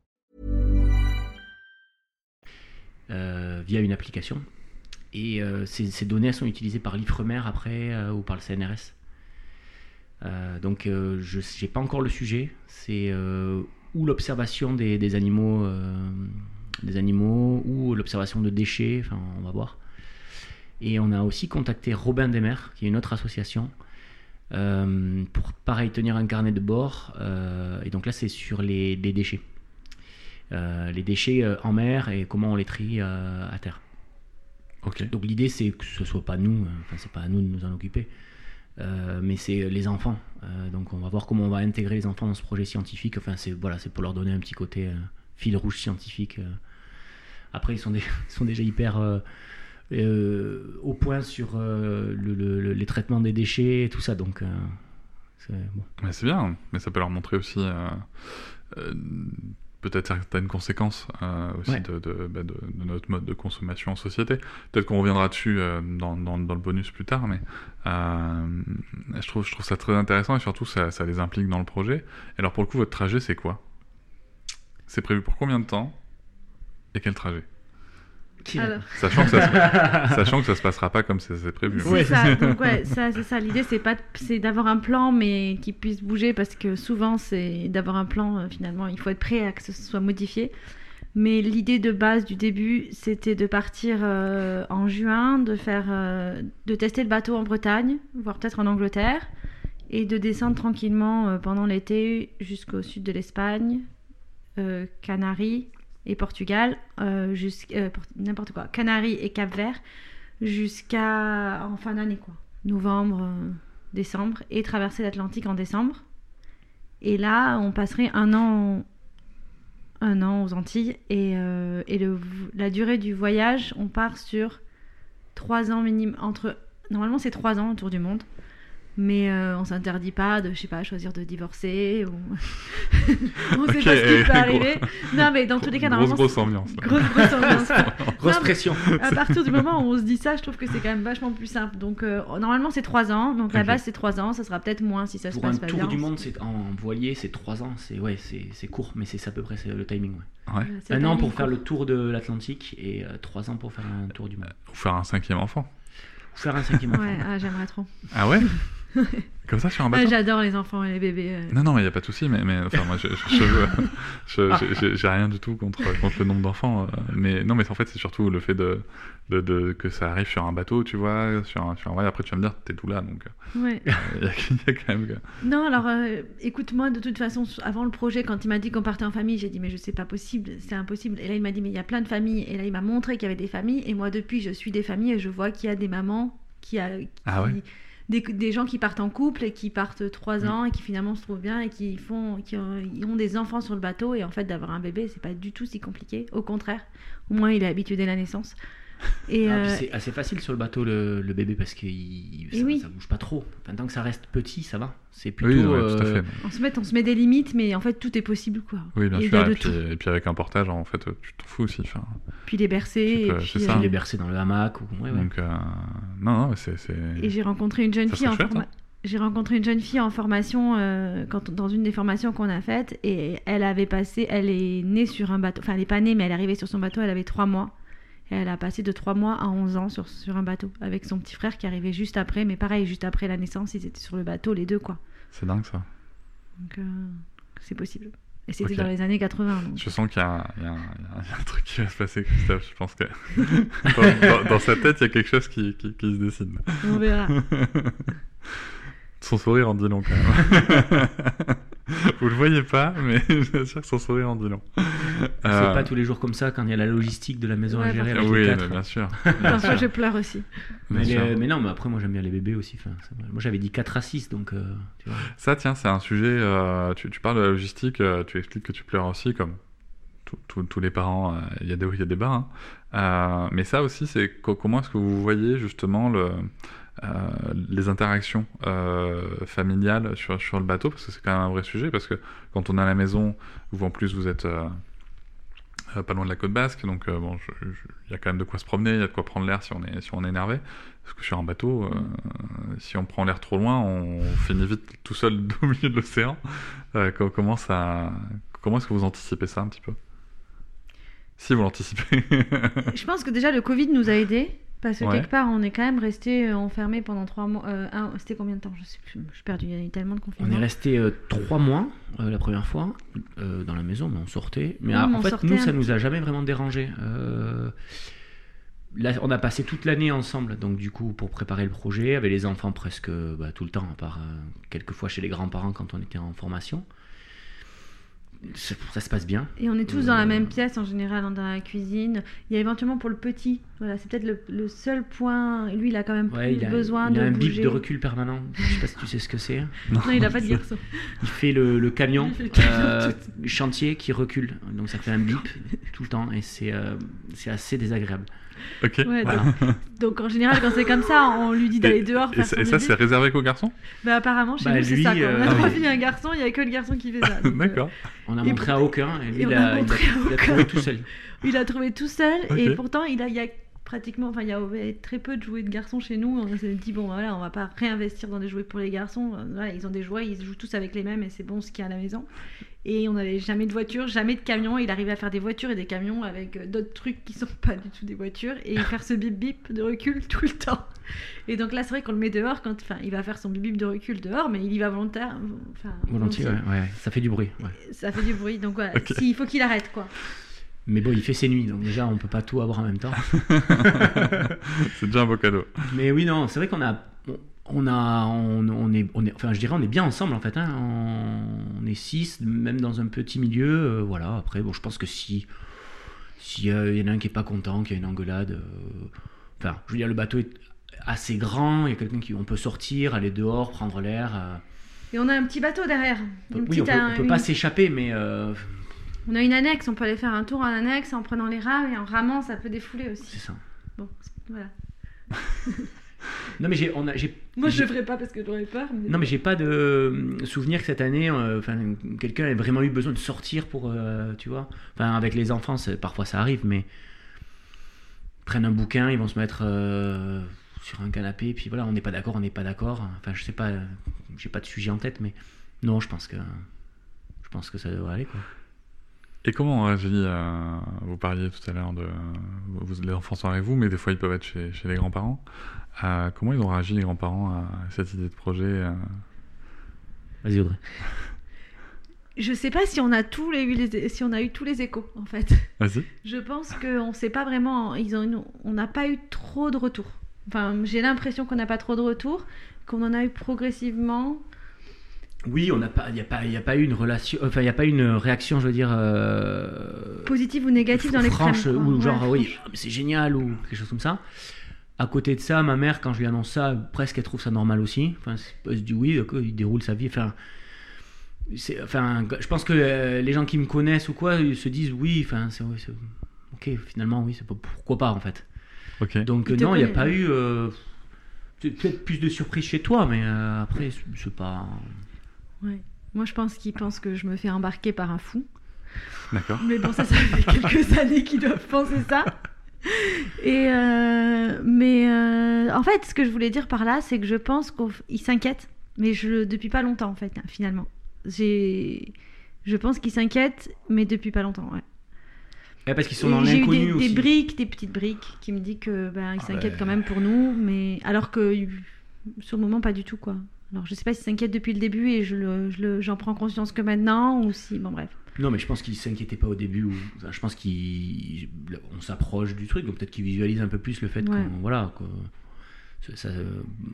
Speaker 3: euh, via une application. Et euh, ces, ces données sont utilisées par l'IFREMER après euh, ou par le CNRS. Euh, donc euh, je n'ai pas encore le sujet. C'est euh, ou l'observation des, des animaux, des animaux, ou l'observation de déchets. Enfin, on va voir. Et on a aussi contacté Robin Demer, qui est une autre association, euh, pour pareil tenir un carnet de bord. euh, et donc là, c'est sur les, les déchets. Euh, les déchets en mer et comment on les trie à terre.
Speaker 2: Ok.
Speaker 3: Donc l'idée c'est que ce soit pas nous, enfin c'est pas à nous de nous en occuper, euh, mais c'est les enfants. Euh, donc on va voir comment on va intégrer les enfants dans ce projet scientifique. Enfin c'est voilà, c'est pour leur donner un petit côté euh, fil rouge scientifique. euh. Après ils sont, ils sont déjà hyper euh, euh, au point sur euh, le- le- le- les traitements des déchets et tout ça. Donc euh, c'est
Speaker 2: bien, mais ça peut leur montrer aussi euh, euh, peut-être certaines conséquences euh, aussi
Speaker 3: Ouais.
Speaker 2: de, de- bah, de- de notre mode de consommation en société. Peut-être qu'on reviendra dessus euh, dans, dans- dans le bonus plus tard, mais euh, je, trouve, je trouve ça très intéressant et surtout ça, ça les implique dans le projet. Et alors pour le coup, votre trajet, c'est quoi? C'est prévu pour combien de temps? Et quel trajet?
Speaker 4: Alors,
Speaker 2: sachant que, ça se, sachant que ça se passera pas comme c'est prévu.
Speaker 4: c'est
Speaker 3: Ouais.
Speaker 4: ça. Donc ouais, ça, c'est ça. L'idée, c'est pas, de- c'est d'avoir un plan, mais qui puisse bouger, parce que souvent, c'est d'avoir un plan. euh, finalement, il faut être prêt à que ce soit modifié. Mais l'idée de base du début, c'était de partir euh, en juin, de faire, euh, de tester le bateau en Bretagne, voire peut-être en Angleterre, et de descendre tranquillement euh, pendant l'été jusqu'au sud de l'Espagne, euh, Canaries et Portugal, euh, euh, n'importe quoi, Canaries et Cap-Vert, jusqu'à en fin d'année quoi, novembre, euh, décembre, et traverser l'Atlantique en décembre. Et là, on passerait un an un an aux Antilles et, et le, la durée du voyage, on part sur trois ans minimum entre normalement c'est trois ans autour du monde, mais euh, on s'interdit pas de je sais pas choisir de divorcer ou on sait
Speaker 2: Ok,
Speaker 4: pas ce qui
Speaker 2: euh,
Speaker 4: peut
Speaker 2: gros-
Speaker 4: arriver. Non mais dans tous les cas
Speaker 2: grosse
Speaker 4: normalement
Speaker 2: grosse ambiance.
Speaker 4: grosse grosse ambiance.
Speaker 3: Grosse
Speaker 4: Non,
Speaker 3: pression.
Speaker 4: à partir du moment où on se dit ça, je trouve que c'est quand même vachement plus simple. Donc euh, normalement c'est trois ans, donc la
Speaker 2: Ok.
Speaker 4: base c'est trois ans, ça sera peut-être moins si ça se
Speaker 3: Pour un
Speaker 4: passe pas
Speaker 3: tour
Speaker 4: bien.
Speaker 3: du monde, c'est en voilier, c'est 3 ans. C'est ouais, c'est c'est court, mais c'est à peu près c'est le timing. Ouais.
Speaker 2: Ouais.
Speaker 3: Un an pour faire le tour de l'Atlantique et 3 ans pour faire un tour du monde.
Speaker 2: Ou faire un cinquième enfant.
Speaker 3: Ou faire un cinquième enfant.
Speaker 4: Ouais, ah, j'aimerais trop.
Speaker 2: Ah ouais? Comme ça sur un
Speaker 4: Ah,
Speaker 2: bateau
Speaker 4: J'adore les enfants et les bébés. euh.
Speaker 2: Non, non, mais il n'y a pas de souci, mais, mais enfin, moi, je, je, je- je- j'ai- rien du tout contre, contre le nombre d'enfants. euh, mais non, mais en fait, c'est surtout le fait de, de, de- que ça arrive sur un bateau, tu vois, sur un, sur un voilier. Après, tu vas me dire, t'es tout là, donc euh,
Speaker 4: Ouais.
Speaker 2: il y, a- il y a quand même.
Speaker 4: Non, alors euh, écoute, moi de toute façon, avant le projet, quand il m'a dit qu'on partait en famille, j'ai dit mais je sais pas possible, c'est impossible. Et là il m'a dit mais il y a plein de familles. Et là il m'a montré qu'il y avait des familles. Et moi depuis, je suis des familles et je vois qu'il y a des mamans qui a qui-
Speaker 2: Ah ouais
Speaker 4: des, des gens qui partent en couple et qui partent trois
Speaker 3: Mm.
Speaker 4: ans et qui finalement se trouvent bien et qui font qui ont, ont des enfants sur le bateau et en fait d'avoir un bébé c'est pas du tout si compliqué. Au contraire, au moins il est habitué dès la naissance. Et
Speaker 3: Ah, puis
Speaker 4: euh,
Speaker 3: c'est assez facile sur le bateau le, le bébé parce que il- ça,
Speaker 4: oui.
Speaker 3: ça bouge pas trop. Enfin, tant que ça reste petit, ça va. C'est plutôt.
Speaker 2: Oui, ouais, tout à
Speaker 3: euh,
Speaker 2: fait.
Speaker 4: on se met on se met des limites, mais en fait tout est possible quoi.
Speaker 2: Oui, bien
Speaker 4: Et
Speaker 2: sûr.
Speaker 4: a
Speaker 2: Et puis, et puis avec un portage, en fait, tu t'en fous aussi. Enfin,
Speaker 4: Puis les bercer.
Speaker 2: Tu peux-
Speaker 4: et
Speaker 2: c'est
Speaker 4: puis,
Speaker 2: ça.
Speaker 4: euh,
Speaker 3: les bercer dans le hamac ou. Ouais, ouais.
Speaker 2: Donc, euh, non, non, c'est.
Speaker 4: Et j'ai rencontré une jeune
Speaker 2: Ça
Speaker 4: fille en
Speaker 2: chouette,
Speaker 4: forma-
Speaker 2: hein.
Speaker 4: J'ai rencontré une jeune fille en formation euh, quand, dans une des formations qu'on a faites et elle avait passé, elle est née sur un bateau, enfin elle n'est pas née mais elle est arrivée sur son bateau, elle avait trois mois elle a passé de trois mois à 11 ans sur, sur un bateau avec son petit frère qui arrivait juste après, mais pareil juste après la naissance ils étaient sur le bateau les deux quoi.
Speaker 2: C'est dingue ça.
Speaker 4: Donc euh, c'est possible. Et c'était dans les années 80. donc.
Speaker 2: Je sens qu'il y, a un- y y a truc qui va se passer, Christophe. Je pense que dans, dans- dans sa tête, il y a quelque chose qui, qui, qui se dessine.
Speaker 4: On verra.
Speaker 2: Son sourire en dit long quand même. Vous le voyez pas, mais je suis sûr que son sourire en dit long.
Speaker 3: C'est
Speaker 2: Euh,
Speaker 3: pas tous les jours comme ça quand il y a la logistique de la maison
Speaker 4: Ouais,
Speaker 3: à gérer avec
Speaker 2: Oui, bien sûr. Bien
Speaker 4: Parfois
Speaker 2: sûr,
Speaker 4: je pleure aussi.
Speaker 2: bien
Speaker 3: Mais,
Speaker 2: sûr.
Speaker 3: les- mais non, mais après moi j'aime bien les bébés aussi. Enfin, moi j'avais dit 4 à 6 donc euh, tu vois.
Speaker 2: Ça, tiens, c'est un sujet. euh, tu, tu parles de la logistique, euh, tu expliques que tu pleures aussi, comme tous- les parents. euh, Il y a des hauts, il y a des bas. hein. Euh, mais ça aussi, c'est co- comment est-ce que vous voyez justement le, euh, les interactions euh, familiales sur, sur le bateau? Parce que c'est quand même un vrai sujet. Parce que quand on est à la maison, vous en plus vous êtes. euh, euh, pas loin de la côte basque, donc euh, bon, il y a quand même de quoi se promener, il y a de quoi prendre l'air si on est si on est énervé. Parce que sur un bateau, euh, si on prend l'air trop loin, on finit vite tout seul au milieu de l'océan. Euh, co- comment ça, comment est-ce que vous anticipez ça un petit peu? Si vous l'anticipez.
Speaker 4: Je pense que déjà le Covid nous a aidés parce que
Speaker 2: Ouais.
Speaker 4: quelque part on est quand même resté enfermé pendant trois mois. euh, C'était combien de temps? Je sais plus. Je suis perdue. Il y a eu tellement de
Speaker 3: On
Speaker 4: confinements.
Speaker 3: est resté 3 mois euh, la première fois euh, dans la maison, mais on sortait. Mais
Speaker 4: Oui,
Speaker 3: ah,
Speaker 4: mais
Speaker 3: en
Speaker 4: on
Speaker 3: fait, nous, ça nous a jamais vraiment dérangé. Euh, Là, on a passé toute l'année ensemble, donc du coup, pour préparer le projet, avec les enfants presque bah, tout le temps, à part euh, quelques fois chez les grands-parents quand on était en formation. Ça se passe bien.
Speaker 4: Et on est tous dans la
Speaker 3: Euh,
Speaker 4: même pièce en général, dans la cuisine. Il y a éventuellement pour le petit, voilà, c'est peut-être le, le seul point. Lui, il a quand même
Speaker 3: Ouais,
Speaker 4: plus
Speaker 3: il a,
Speaker 4: besoin
Speaker 3: il a
Speaker 4: de
Speaker 3: un bip de recul permanent. Je sais pas si tu sais ce que c'est.
Speaker 4: Non, il a pas de garçon.
Speaker 3: Il fait le, le camion,
Speaker 4: fait le camion
Speaker 3: euh,
Speaker 4: tout-
Speaker 3: chantier qui recule. Donc ça fait un bip tout le temps et c'est euh, c'est assez désagréable.
Speaker 2: Ok.
Speaker 4: Ouais,
Speaker 3: Voilà.
Speaker 4: Donc en général, quand c'est comme ça, on lui dit d'aller dehors
Speaker 2: Et, ça- c'est réservé qu'aux garçons?
Speaker 4: Bah apparemment, chez
Speaker 3: Bah,
Speaker 4: nous, c'est ça. Quand on a trois filles et un garçon, il y a que le garçon qui fait ça. Euh,
Speaker 2: D'accord.
Speaker 3: On a
Speaker 4: Et
Speaker 3: montré à aucun et lui
Speaker 4: et
Speaker 3: il
Speaker 4: a
Speaker 3: a, il a-
Speaker 4: montré à
Speaker 3: il a
Speaker 4: aucun.
Speaker 3: trouvé tout seul.
Speaker 4: Il a trouvé tout seul et pourtant il a, il y a pratiquement, enfin il y avait très peu de jouets de garçons chez nous. On s'est dit bon voilà, on va pas réinvestir dans des jouets pour les garçons. Euh, Voilà, ils ont des jouets, ils jouent tous avec les mêmes et c'est bon ce qu'il y a à la maison. Et on n'avait jamais de voiture, jamais de camion. Il arrivait à faire des voitures et des camions avec euh, d'autres trucs qui sont pas du tout des voitures et faire ce bip bip de recul tout le temps. Et donc là c'est vrai qu'on le met dehors quand, enfin il va faire son bip bip de recul dehors, mais il y va volontaire, enfin
Speaker 3: Volontiers, ouais, ouais, ça fait du bruit. ouais.
Speaker 4: Ça fait du bruit donc voilà, si, il faut qu'il arrête quoi.
Speaker 3: Mais bon, il fait ses nuits, donc déjà, on peut pas tout avoir en même temps.
Speaker 2: c'est déjà un beau cadeau.
Speaker 3: Mais oui, non, c'est vrai qu'on a, on a, on, on est, on est, enfin, je dirais, on est bien ensemble en fait. Hein. On, on est six, même dans un petit milieu. euh, voilà. Après, bon, je pense que si, s'il y en a un qui est pas content, qu'il y a une engueulade, euh, enfin, je veux dire, le bateau est assez grand. Il y a quelqu'un qui, on peut sortir, aller dehors, prendre l'air. euh.
Speaker 4: Et on a un petit bateau derrière. Une
Speaker 3: oui, on peut,
Speaker 4: euh,
Speaker 3: on peut
Speaker 4: une-
Speaker 3: pas s'échapper, mais euh,
Speaker 4: on a une annexe, on peut aller faire un tour en annexe en prenant les rames et en ramant, ça peut défouler aussi.
Speaker 3: c'est ça.
Speaker 4: Bon, voilà.
Speaker 3: Non, mais j'ai, on a, j'ai,
Speaker 4: Moi, je le ferais pas parce que j'aurais peur. Mais...
Speaker 3: Non, mais j'ai pas de euh, souvenir que cette année, euh, enfin, quelqu'un ait vraiment eu besoin de sortir pour, euh, tu vois. Enfin, avec les enfants, parfois ça arrive, mais ils prennent un bouquin, ils vont se mettre euh, sur un canapé, puis voilà, on n'est pas d'accord, on n'est pas d'accord. Enfin, je sais pas, j'ai pas de sujet en tête, mais non, je pense que, je pense que ça devrait aller, quoi.
Speaker 2: Et comment on réagit euh, Vous parliez tout à l'heure de. Vous, les enfants sont avec vous, mais des fois ils peuvent être chez, chez les grands-parents. Euh, comment ils ont réagi, les grands-parents, à cette idée de projet euh?
Speaker 3: Vas-y, Audrey.
Speaker 4: Je sais pas si on a tous les, si on a eu tous les échos en fait.
Speaker 2: Vas-y.
Speaker 4: Je pense qu'on sait pas vraiment. Ils ont, une- on n'a pas eu trop de retours. Enfin, j'ai l'impression qu'on n'a pas trop de retours, qu'on en a eu progressivement.
Speaker 3: Oui, on n'a pas, il n'y a pas, il a pas eu une relation, enfin, il n'y a pas eu une réaction, je veux dire. euh,
Speaker 4: Positive ou négative dans les
Speaker 3: franche ou genre oui ah, c'est génial ou quelque chose comme ça. À côté de ça ma mère quand je lui annonce ça presque elle trouve ça normal aussi. Enfin elle se dit oui il déroule sa vie enfin c'est enfin je pense que euh, les gens qui me connaissent ou quoi ils se disent oui enfin c'est ok finalement oui c'est pas pourquoi pas en fait. Donc
Speaker 4: te
Speaker 3: non il n'y a pas eu euh, peut-être plus de surprise chez toi mais euh, après c'est- c'est pas
Speaker 4: Ouais. Moi, je pense qu'ils pensent que je me fais embarquer par un fou.
Speaker 2: D'accord.
Speaker 4: Mais bon, ça, ça fait quelques années qu'ils doivent penser ça. Et euh, mais euh, en fait, ce que je voulais dire par là, c'est que je pense qu'ils s'inquiètent, mais je depuis pas longtemps en fait, finalement. J'ai, je pense qu'ils s'inquiètent, mais depuis pas longtemps. Ouais.
Speaker 3: Ouais, parce qu'ils sont dans
Speaker 4: J'ai eu
Speaker 3: l'inconnu
Speaker 4: des,
Speaker 3: aussi
Speaker 4: des briques, des petites briques, qui me dit que ben ils
Speaker 2: Ah
Speaker 4: s'inquiètent
Speaker 2: ben.
Speaker 4: quand même pour nous, mais alors que sur le moment pas du tout quoi. Alors je sais pas s'ils s'inquiètent depuis le début et je le, je le- j'en prends conscience que maintenant ou si bon bref.
Speaker 3: Non, mais je pense qu'ils s'inquiétaient pas au début. Ou... enfin, je pense qu'on s'approche du truc, donc peut-être qu'ils visualisent un peu plus le fait
Speaker 4: Ouais.
Speaker 3: qu'on. Voilà, quoi. Ça- ça,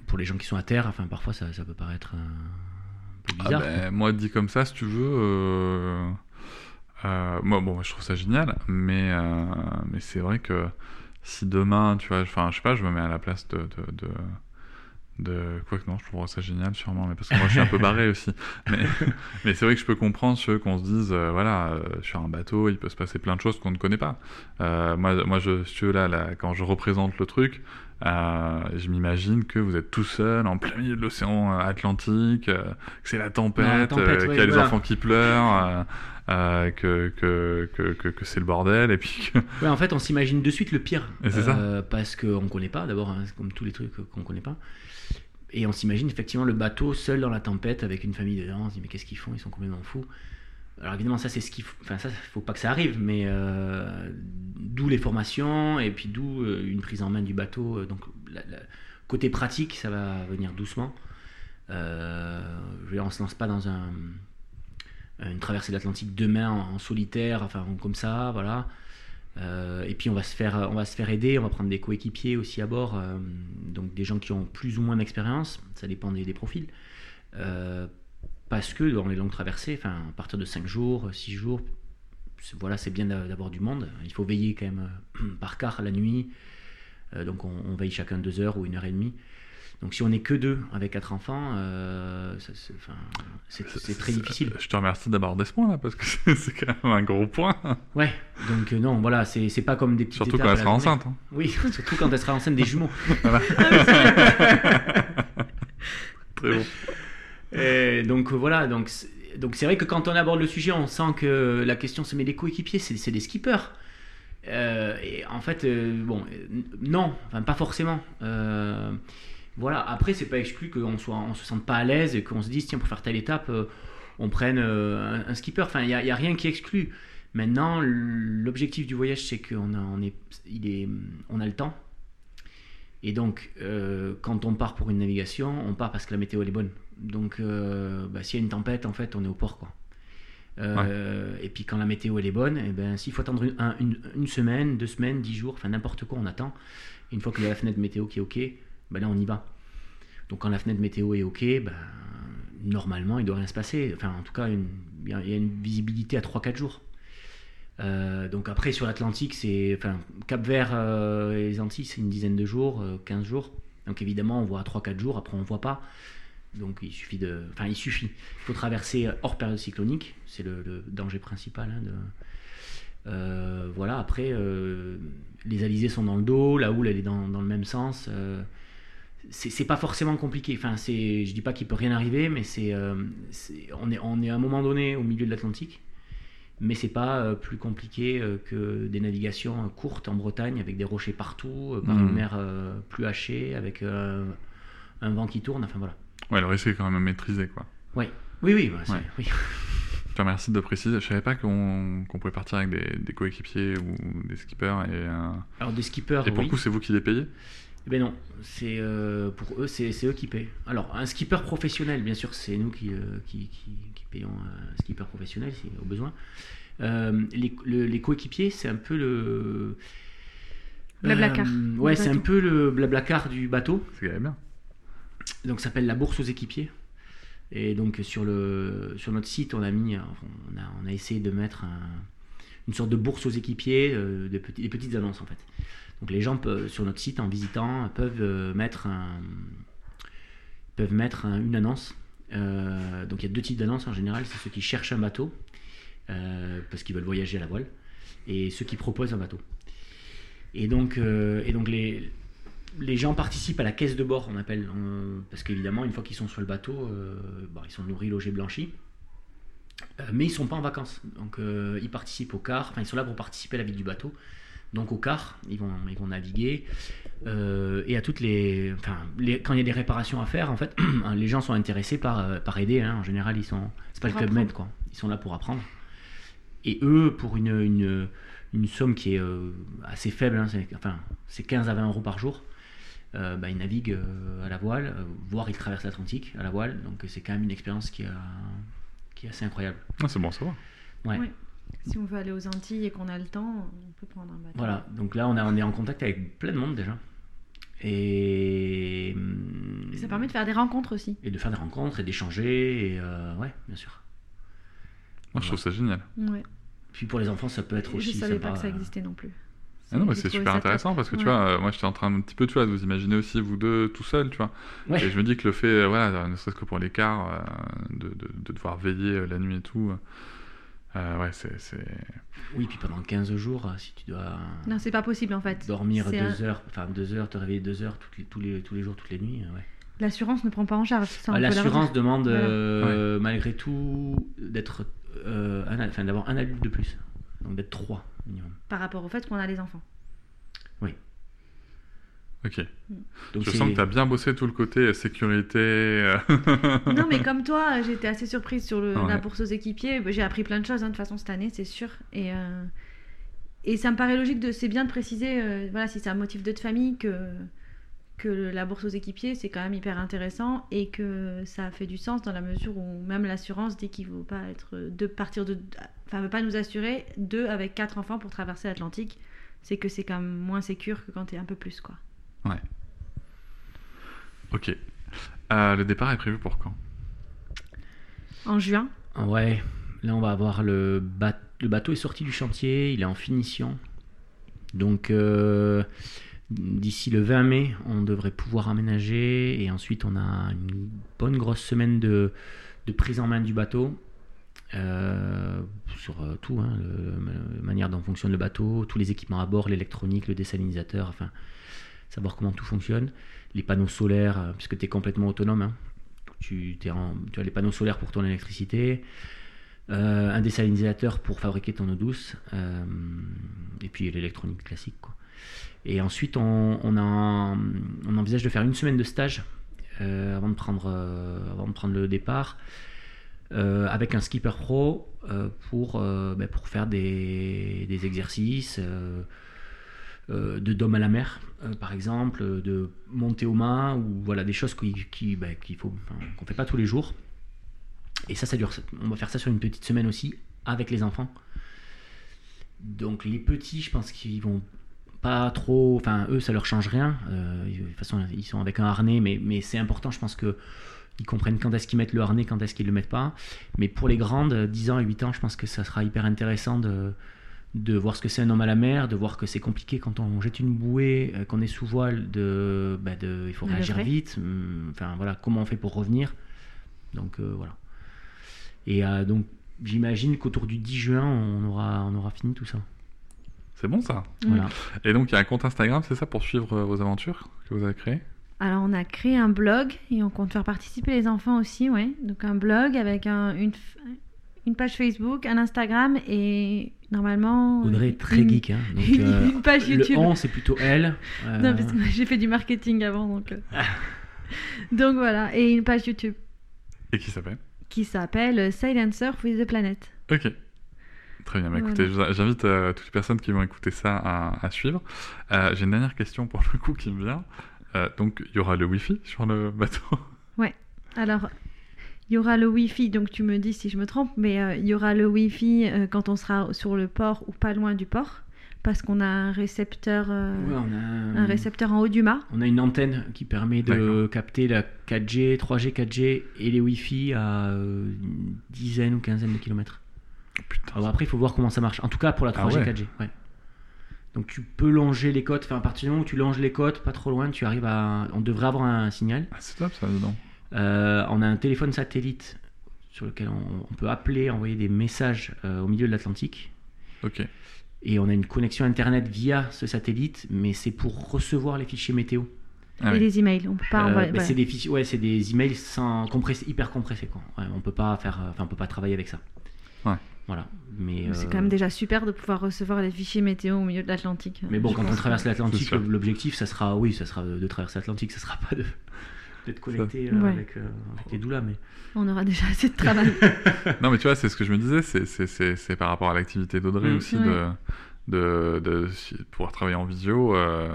Speaker 3: pour les gens qui sont à terre, enfin, parfois ça, ça peut paraître un peu
Speaker 2: Ah
Speaker 3: bizarre.
Speaker 2: ben, moi, dit comme ça, si tu veux. euh, euh, moi, bon, je trouve ça génial, mais, euh, mais c'est vrai que si demain, tu vois, enfin, je sais pas, je me mets à la place de. de, de de quoi que non je trouverais ça génial sûrement mais parce que moi je suis un peu barré aussi. Mais, mais c'est vrai que je peux comprendre ceux qu'on se dise euh, voilà euh, sur un bateau il peut se passer plein de choses qu'on ne connaît pas. Euh, moi moi je veux là, là quand je représente le truc euh, je m'imagine que vous êtes tout seul en plein milieu de l'océan euh, Atlantique, euh, que c'est la tempête, euh,
Speaker 3: ouais,
Speaker 2: qu'il y a des
Speaker 3: voilà.
Speaker 2: enfants qui pleurent, que, que, que, c'est le bordel, et puis que...
Speaker 3: Ouais, en fait, on s'imagine de suite le pire. Parce qu'on connaît pas, d'abord, hein, comme tous les trucs qu'on connaît pas. Et on s'imagine effectivement le bateau seul dans la tempête avec une famille dedans. On se dit, mais qu'est-ce qu'ils font Ils sont complètement fous. Alors évidemment, ça, c'est ce qu'il faut. Enfin, ça, faut pas que ça arrive, mais euh, d'où les formations et puis d'où euh, une prise en main du bateau. Euh, Donc, côté pratique, ça va venir doucement. Euh, je se lance pas dans un, une traversée de l'Atlantique demain en, en solitaire, enfin comme ça, voilà. Et puis on va se faire, on va se faire aider, on va prendre des coéquipiers aussi à bord, donc des gens qui ont plus ou moins d'expérience, ça dépend des profils. Parce que dans les longues traversées, enfin à partir de 5 jours, 6 jours, c'est- voilà, c'est bien d'a- d'avoir du monde. Il faut veiller quand même euh, par quart la nuit. Euh, donc on, on veille chacun 2 heures ou une heure et demie. Donc si on n'est que deux avec quatre enfants, euh, c'est très difficile.
Speaker 2: Je te remercie d'aborder ce point-là, parce que c'est quand même un gros point,
Speaker 3: Ouais, donc euh, non, voilà, c'est pas comme des petites
Speaker 2: surtout quand elle sera enceinte. hein.
Speaker 3: Oui, surtout quand elle sera enceinte des jumeaux.
Speaker 2: Très bon.
Speaker 3: Et donc euh, voilà, donc c'est vrai que quand on aborde le sujet, on sent que la question c'est mais les coéquipiers, c'est des skippers. Euh, et en fait, euh, bon, euh, non, enfin pas forcément. Euh, voilà. Après, c'est pas exclu qu'on soit, se sente pas à l'aise et qu'on se dise tiens pour faire telle étape, euh, on prenne euh, un, skipper. Enfin, il y, a- rien qui exclut. Maintenant, l'objectif du voyage, c'est qu'on a, on est, il est, on a le temps. Et donc, euh, quand on part pour une navigation, on part parce que la météo elle est bonne. Donc, euh, bah, s'il y a une tempête, en fait, on est au port, quoi. Euh, Et puis quand la météo elle est bonne, et ben, s'il faut attendre une, un- une- une semaine, deux semaines, dix jours, enfin n'importe quoi, on attend. Et une fois qu'il y a la fenêtre météo qui est OK, ben là on y va. Donc quand la fenêtre météo est OK, ben, normalement il doit rien se passer. Enfin en tout cas, il y, a- une visibilité à 3-4 jours. Euh, donc après sur l'Atlantique, c'est enfin Cap Vert et les Antilles, c'est une dizaine de jours, euh, 15 jours. Donc évidemment, on voit à 3-4 jours, après on voit pas. Donc il suffit de enfin il suffit. Il faut traverser hors période cyclonique, c'est le, le danger principal hein, de euh, voilà, après, euh, les alizés sont dans le dos, la houle elle est dans, dans le même sens. euh, c'est pas forcément compliqué. Enfin, c'est, je dis pas qu'il peut rien arriver, mais c'est, euh, on, est, on est à un moment donné au milieu de l'Atlantique, mais c'est pas euh, plus compliqué euh, que des navigations euh, courtes en Bretagne avec des rochers partout, euh, par
Speaker 2: Mhm.
Speaker 3: une mer euh, plus hachée, avec euh, un vent qui tourne. Enfin voilà.
Speaker 2: Ouais, le risque est quand même maîtrisé, quoi.
Speaker 3: Oui, oui, oui. bah, c'est-
Speaker 2: Ouais.
Speaker 3: oui.
Speaker 2: Je te remercie de préciser. Je savais pas qu'on qu'on pouvait partir avec des, des coéquipiers ou des skippers. Et, euh,
Speaker 3: Alors des skippers,
Speaker 2: et pour
Speaker 3: oui.
Speaker 2: le coup, c'est vous qui les payez?
Speaker 3: Eh Ben non, c'est euh, pour eux, c'est c'est eux qui paient. Alors un skipper professionnel, bien sûr, c'est nous qui, euh, qui, qui, qui payons un skipper professionnel si au besoin. Euh, les, le- les coéquipiers, c'est un peu le
Speaker 4: Blablacar
Speaker 3: Euh, ouais, c'est un peu le blablacar du bateau.
Speaker 2: C'est quand même bien.
Speaker 3: Donc ça s'appelle la bourse aux équipiers. Et donc sur, le, sur notre site, on a mis, enfin, on a, on a essayé de mettre un- une sorte de bourse aux équipiers, euh, des, petits- des petites annonces en fait. Donc les gens peuvent, sur notre site, en visitant, peuvent euh, mettre, peuvent mettre un- une annonce. Euh, donc il y a deux types d'annonces en général, c'est ceux qui cherchent un bateau, euh, parce qu'ils veulent voyager à la voile, et ceux qui proposent un bateau. Et donc, euh, et donc les, les gens participent à la caisse de bord, on appelle, parce qu'évidemment, une fois qu'ils sont sur le bateau, euh, bon, ils sont nourris, logés, blanchis. Euh, mais ils sont pas en vacances, donc euh, ils participent au car, enfin ils sont là pour participer à la vie du bateau. Donc au car, ils vont, ils vont naviguer euh, et à toutes les, enfin les- quand il y a des réparations à faire, en fait, les gens sont intéressés par, par aider. hein. En général, ils sont, c'est pas le club med quoi. Ils sont là pour apprendre. Et eux, pour une, une, une somme qui est euh, assez faible, hein, c'est, enfin c'est 15 à 20 euros par jour. Euh, bah, ils naviguent euh, à la voile, euh, voire ils traversent l'Atlantique à la voile. Donc c'est quand même une expérience qui, a, qui est assez incroyable.
Speaker 2: Ah, c'est bon à savoir.
Speaker 3: Ouais.
Speaker 4: Oui. Si on veut aller aux Antilles et qu'on a le temps, on peut prendre un bateau.
Speaker 3: Voilà, donc là on, a, on est en contact avec plein de monde déjà. Et,
Speaker 4: Et ça permet de faire des rencontres aussi.
Speaker 3: et de faire des rencontres et d'échanger. Et euh, ouais, bien sûr.
Speaker 2: Moi, je trouve ça génial.
Speaker 4: Ouais.
Speaker 3: Puis pour les enfants, ça peut être
Speaker 4: Je
Speaker 3: aussi.
Speaker 4: savais
Speaker 3: sympa,
Speaker 4: pas que ça
Speaker 3: euh,
Speaker 4: existait non plus.
Speaker 2: Ah non, mais c'est super intéressant parce que tu vois, euh, moi j'étais en train un petit peu tu vois, de vous imaginer aussi vous deux tout seuls, tu vois.
Speaker 3: Ouais.
Speaker 2: Et je me dis que le fait, euh, voilà, ne serait-ce que pour l'écart, euh, de, de, de devoir veiller la nuit et tout, euh, ouais, c'est. c'est-
Speaker 3: Oui, puis pendant 15 jours, si tu dois
Speaker 4: Non, c'est pas possible en fait.
Speaker 3: dormir deux
Speaker 4: un-
Speaker 3: heures, enfin deux heures, te réveiller deux heures toutes les- tous, les, tous les jours, toutes les nuits, ouais.
Speaker 4: L'assurance ne prend pas en charge.
Speaker 3: Ah,
Speaker 4: leur
Speaker 3: L'assurance demande
Speaker 4: Voilà.
Speaker 3: euh, malgré tout d'être, euh, un- enfin d'avoir un adulte de plus, donc d'être trois minimum.
Speaker 4: Par rapport au fait qu'on a les enfants.
Speaker 2: Ok.
Speaker 3: Donc
Speaker 2: je sens que tu as bien bossé tout le côté euh, sécurité. euh,
Speaker 4: non, mais comme toi, j'étais assez surprise sur le,
Speaker 2: Ouais.
Speaker 4: la bourse aux équipiers. Bah, J'ai appris plein de choses hein, de toute façon cette année, c'est sûr. Et, euh, et ça me paraît logique de. C'est bien de préciser, euh, voilà, si c'est un motif de famille, que, que la bourse aux équipiers, c'est quand même hyper intéressant et que ça fait du sens dans la mesure où même l'assurance dit qu'il ne faut pas être de partir de. Enfin, veut pas nous assurer deux avec quatre enfants pour traverser l'Atlantique. C'est que c'est quand même moins sécure que quand tu es un peu plus, quoi.
Speaker 2: ok. Euh, le départ est prévu pour quand?
Speaker 4: En juin,
Speaker 3: Ouais, là on va avoir le, ba- le bateau est sorti du chantier, il est en finition. Donc euh, d'ici le 20 mai, on devrait pouvoir aménager et ensuite on a une bonne grosse semaine de, prise en main du bateau. euh, sur euh, tout, hein, la manière dont fonctionne le bateau, tous les équipements à bord, l'électronique, le désalinisateur, enfin, savoir comment tout fonctionne, les panneaux solaires, euh, puisque tu es complètement autonome, hein. tu, as les panneaux solaires pour ton électricité, un désalinisateur pour fabriquer ton eau douce, et puis l'électronique classique. Et ensuite, on, envisage de faire une semaine de stage euh, avant, de prendre, euh, avant de prendre le départ. euh, avec un skipper pro pour, ben, pour faire des, des exercices de dôme à la mer, par exemple, de monter aux mains, ou voilà, des choses ben, qu'on fait pas tous les jours. Et ça, ça dure. On va faire ça sur une petite semaine aussi avec les enfants. Donc les petits, je pense qu'ils vont pas trop. Enfin, eux, ça leur change rien. Euh, de toute façon, ils sont avec un harnais, mais, mais c'est important, je pense que ils comprennent quand est-ce qu'ils mettent le harnais, quand est-ce qu'ils le mettent pas. Mais pour les grandes, 10 ans et 8 ans, je pense que ça sera hyper intéressant de, de voir ce que c'est un homme à la mer, de voir que c'est compliqué quand on jette une bouée, euh, qu'on est sous voile, de, bah, de il faut réagir vite. hum, Enfin voilà, comment on fait pour revenir. Donc euh, voilà. Et euh, donc j'imagine qu'autour du 10 juin, on aura, on aura fini tout ça.
Speaker 2: C'est bon ça.
Speaker 3: Voilà.
Speaker 2: Et donc il y a un compte Instagram, c'est ça, pour suivre euh, vos aventures que vous avez créé
Speaker 4: Alors, on a créé un blog et on compte faire participer les enfants aussi, ouais. Donc, un blog avec un- une, page Facebook, un Instagram et normalement.
Speaker 3: Audrey est très
Speaker 4: une-
Speaker 3: geek. Hein, donc,
Speaker 4: une
Speaker 3: euh,
Speaker 4: page YouTube.
Speaker 3: Le on, c'est plutôt elle. Euh,
Speaker 4: Non, parce que moi, j'ai fait du marketing avant, donc. euh. donc voilà, et une page YouTube
Speaker 2: Et qui s'appelle?
Speaker 4: Qui s'appelle Silent Surf with the Planet.
Speaker 2: Ok. Très bien, bah, écoutez, j'invite euh, toutes les personnes qui vont écouter ça à, à suivre. Euh, J'ai une dernière question pour le coup qui me vient. Euh, donc, il y aura le Wi-Fi sur le bateau?
Speaker 4: Alors, il y aura le Wi-Fi, donc tu me dis si je me trompe, mais euh, il y aura le Wi-Fi euh, quand on sera sur le port ou pas loin du port, parce qu'on a un récepteur, euh,
Speaker 3: ouais, on, a,
Speaker 4: un récepteur en haut du mât.
Speaker 3: on a une antenne qui permet de capter la 4G, 3G, 4G et les Wi-Fi à euh, une dizaine ou quinzaine de kilomètres. Alors après, il faut voir comment ça marche. En tout cas, pour la 3G,
Speaker 2: Ah ouais.
Speaker 3: 4G. Ouais. Donc tu peux longer les côtes. Enfin, à partir du moment où tu longes les côtes, pas trop loin, tu arrives à. On devrait avoir un signal.
Speaker 2: Ah, c'est top ça, donc.
Speaker 3: Euh, on a un téléphone satellite sur lequel on, on peut appeler, envoyer des messages euh, au milieu de l'Atlantique.
Speaker 2: Ok.
Speaker 3: Et on a une connexion internet via ce satellite, mais c'est pour recevoir les fichiers météo.
Speaker 2: Ah
Speaker 4: et
Speaker 2: oui.
Speaker 4: les emails, on peut pas
Speaker 3: Euh,
Speaker 4: envoyer.
Speaker 3: bah. C'est des fichiers, ouais, c'est des emails sans compressés, hyper compressés quoi. Ouais, on peut pas faire, euh, enfin on peut pas travailler avec ça.
Speaker 2: Ouais.
Speaker 3: Voilà. Mais
Speaker 4: C'est
Speaker 3: euh,
Speaker 4: quand même déjà super de pouvoir recevoir les fichiers météo au milieu de l'Atlantique.
Speaker 3: Mais bon, quand on traverse
Speaker 4: que-
Speaker 3: l'Atlantique, l'objectif, ça sera, oui, ça sera de traverser l'Atlantique, ça sera pas de d'être connecté euh,
Speaker 4: Ouais.
Speaker 3: avec, euh, avec les doulas, mais
Speaker 4: On aura déjà assez de travail.
Speaker 2: Non, mais tu vois, c'est ce que je me disais, c'est- par rapport à l'activité d'Audrey
Speaker 3: Mm.
Speaker 2: aussi
Speaker 4: Ouais.
Speaker 2: de, de, de si- pouvoir travailler en visio. euh,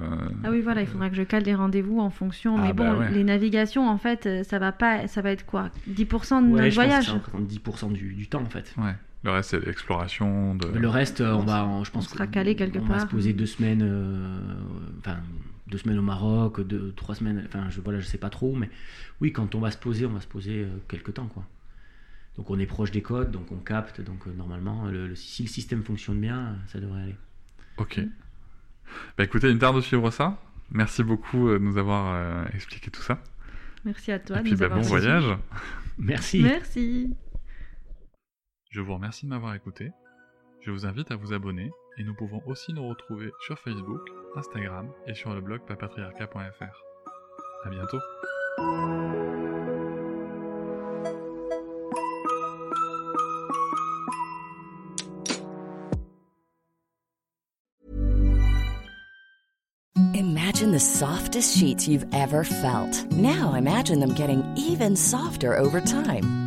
Speaker 4: Ah oui, voilà, il faudra que je cale des rendez-vous en fonction.
Speaker 2: Ah
Speaker 4: mais
Speaker 2: bah
Speaker 4: bon,
Speaker 2: ouais.
Speaker 4: les navigations, en fait, ça va pas, ça va être quoi? 10% de
Speaker 3: ouais,
Speaker 4: notre
Speaker 3: je
Speaker 4: voyage.
Speaker 3: pense que ça représente 10% du, du temps en fait.
Speaker 2: Ouais. Le reste, c'est l'exploration. De...
Speaker 3: Le reste, euh, on va, on- je pense
Speaker 4: On sera calé quelque
Speaker 3: on va se
Speaker 4: part.
Speaker 3: poser deux semaines, euh, enfin deux semaines au Maroc, deux, trois semaines, enfin je voilà, je sais pas trop, mais oui, quand on va se poser, on va se poser euh, quelque temps quoi. Donc on est proche des côtes, donc on capte, donc euh, normalement, le, le- si le système fonctionne bien, ça devrait aller.
Speaker 2: Ok. Bah écoutez, une tarde de suivre ça. Merci beaucoup de nous avoir euh, expliqué tout ça.
Speaker 4: Merci à toi
Speaker 2: Et
Speaker 4: de
Speaker 2: puis,
Speaker 4: nous
Speaker 2: bah,
Speaker 4: avoir
Speaker 2: bon voyage.
Speaker 3: Merci.
Speaker 4: Merci.
Speaker 2: Je vous remercie de m'avoir écouté. Je vous invite à vous abonner et nous pouvons aussi nous retrouver sur Facebook, Instagram et sur le blog papatriarca.fr. À bientôt.
Speaker 6: Imagine the softest sheets you've ever felt. Now imagine them getting even softer over time.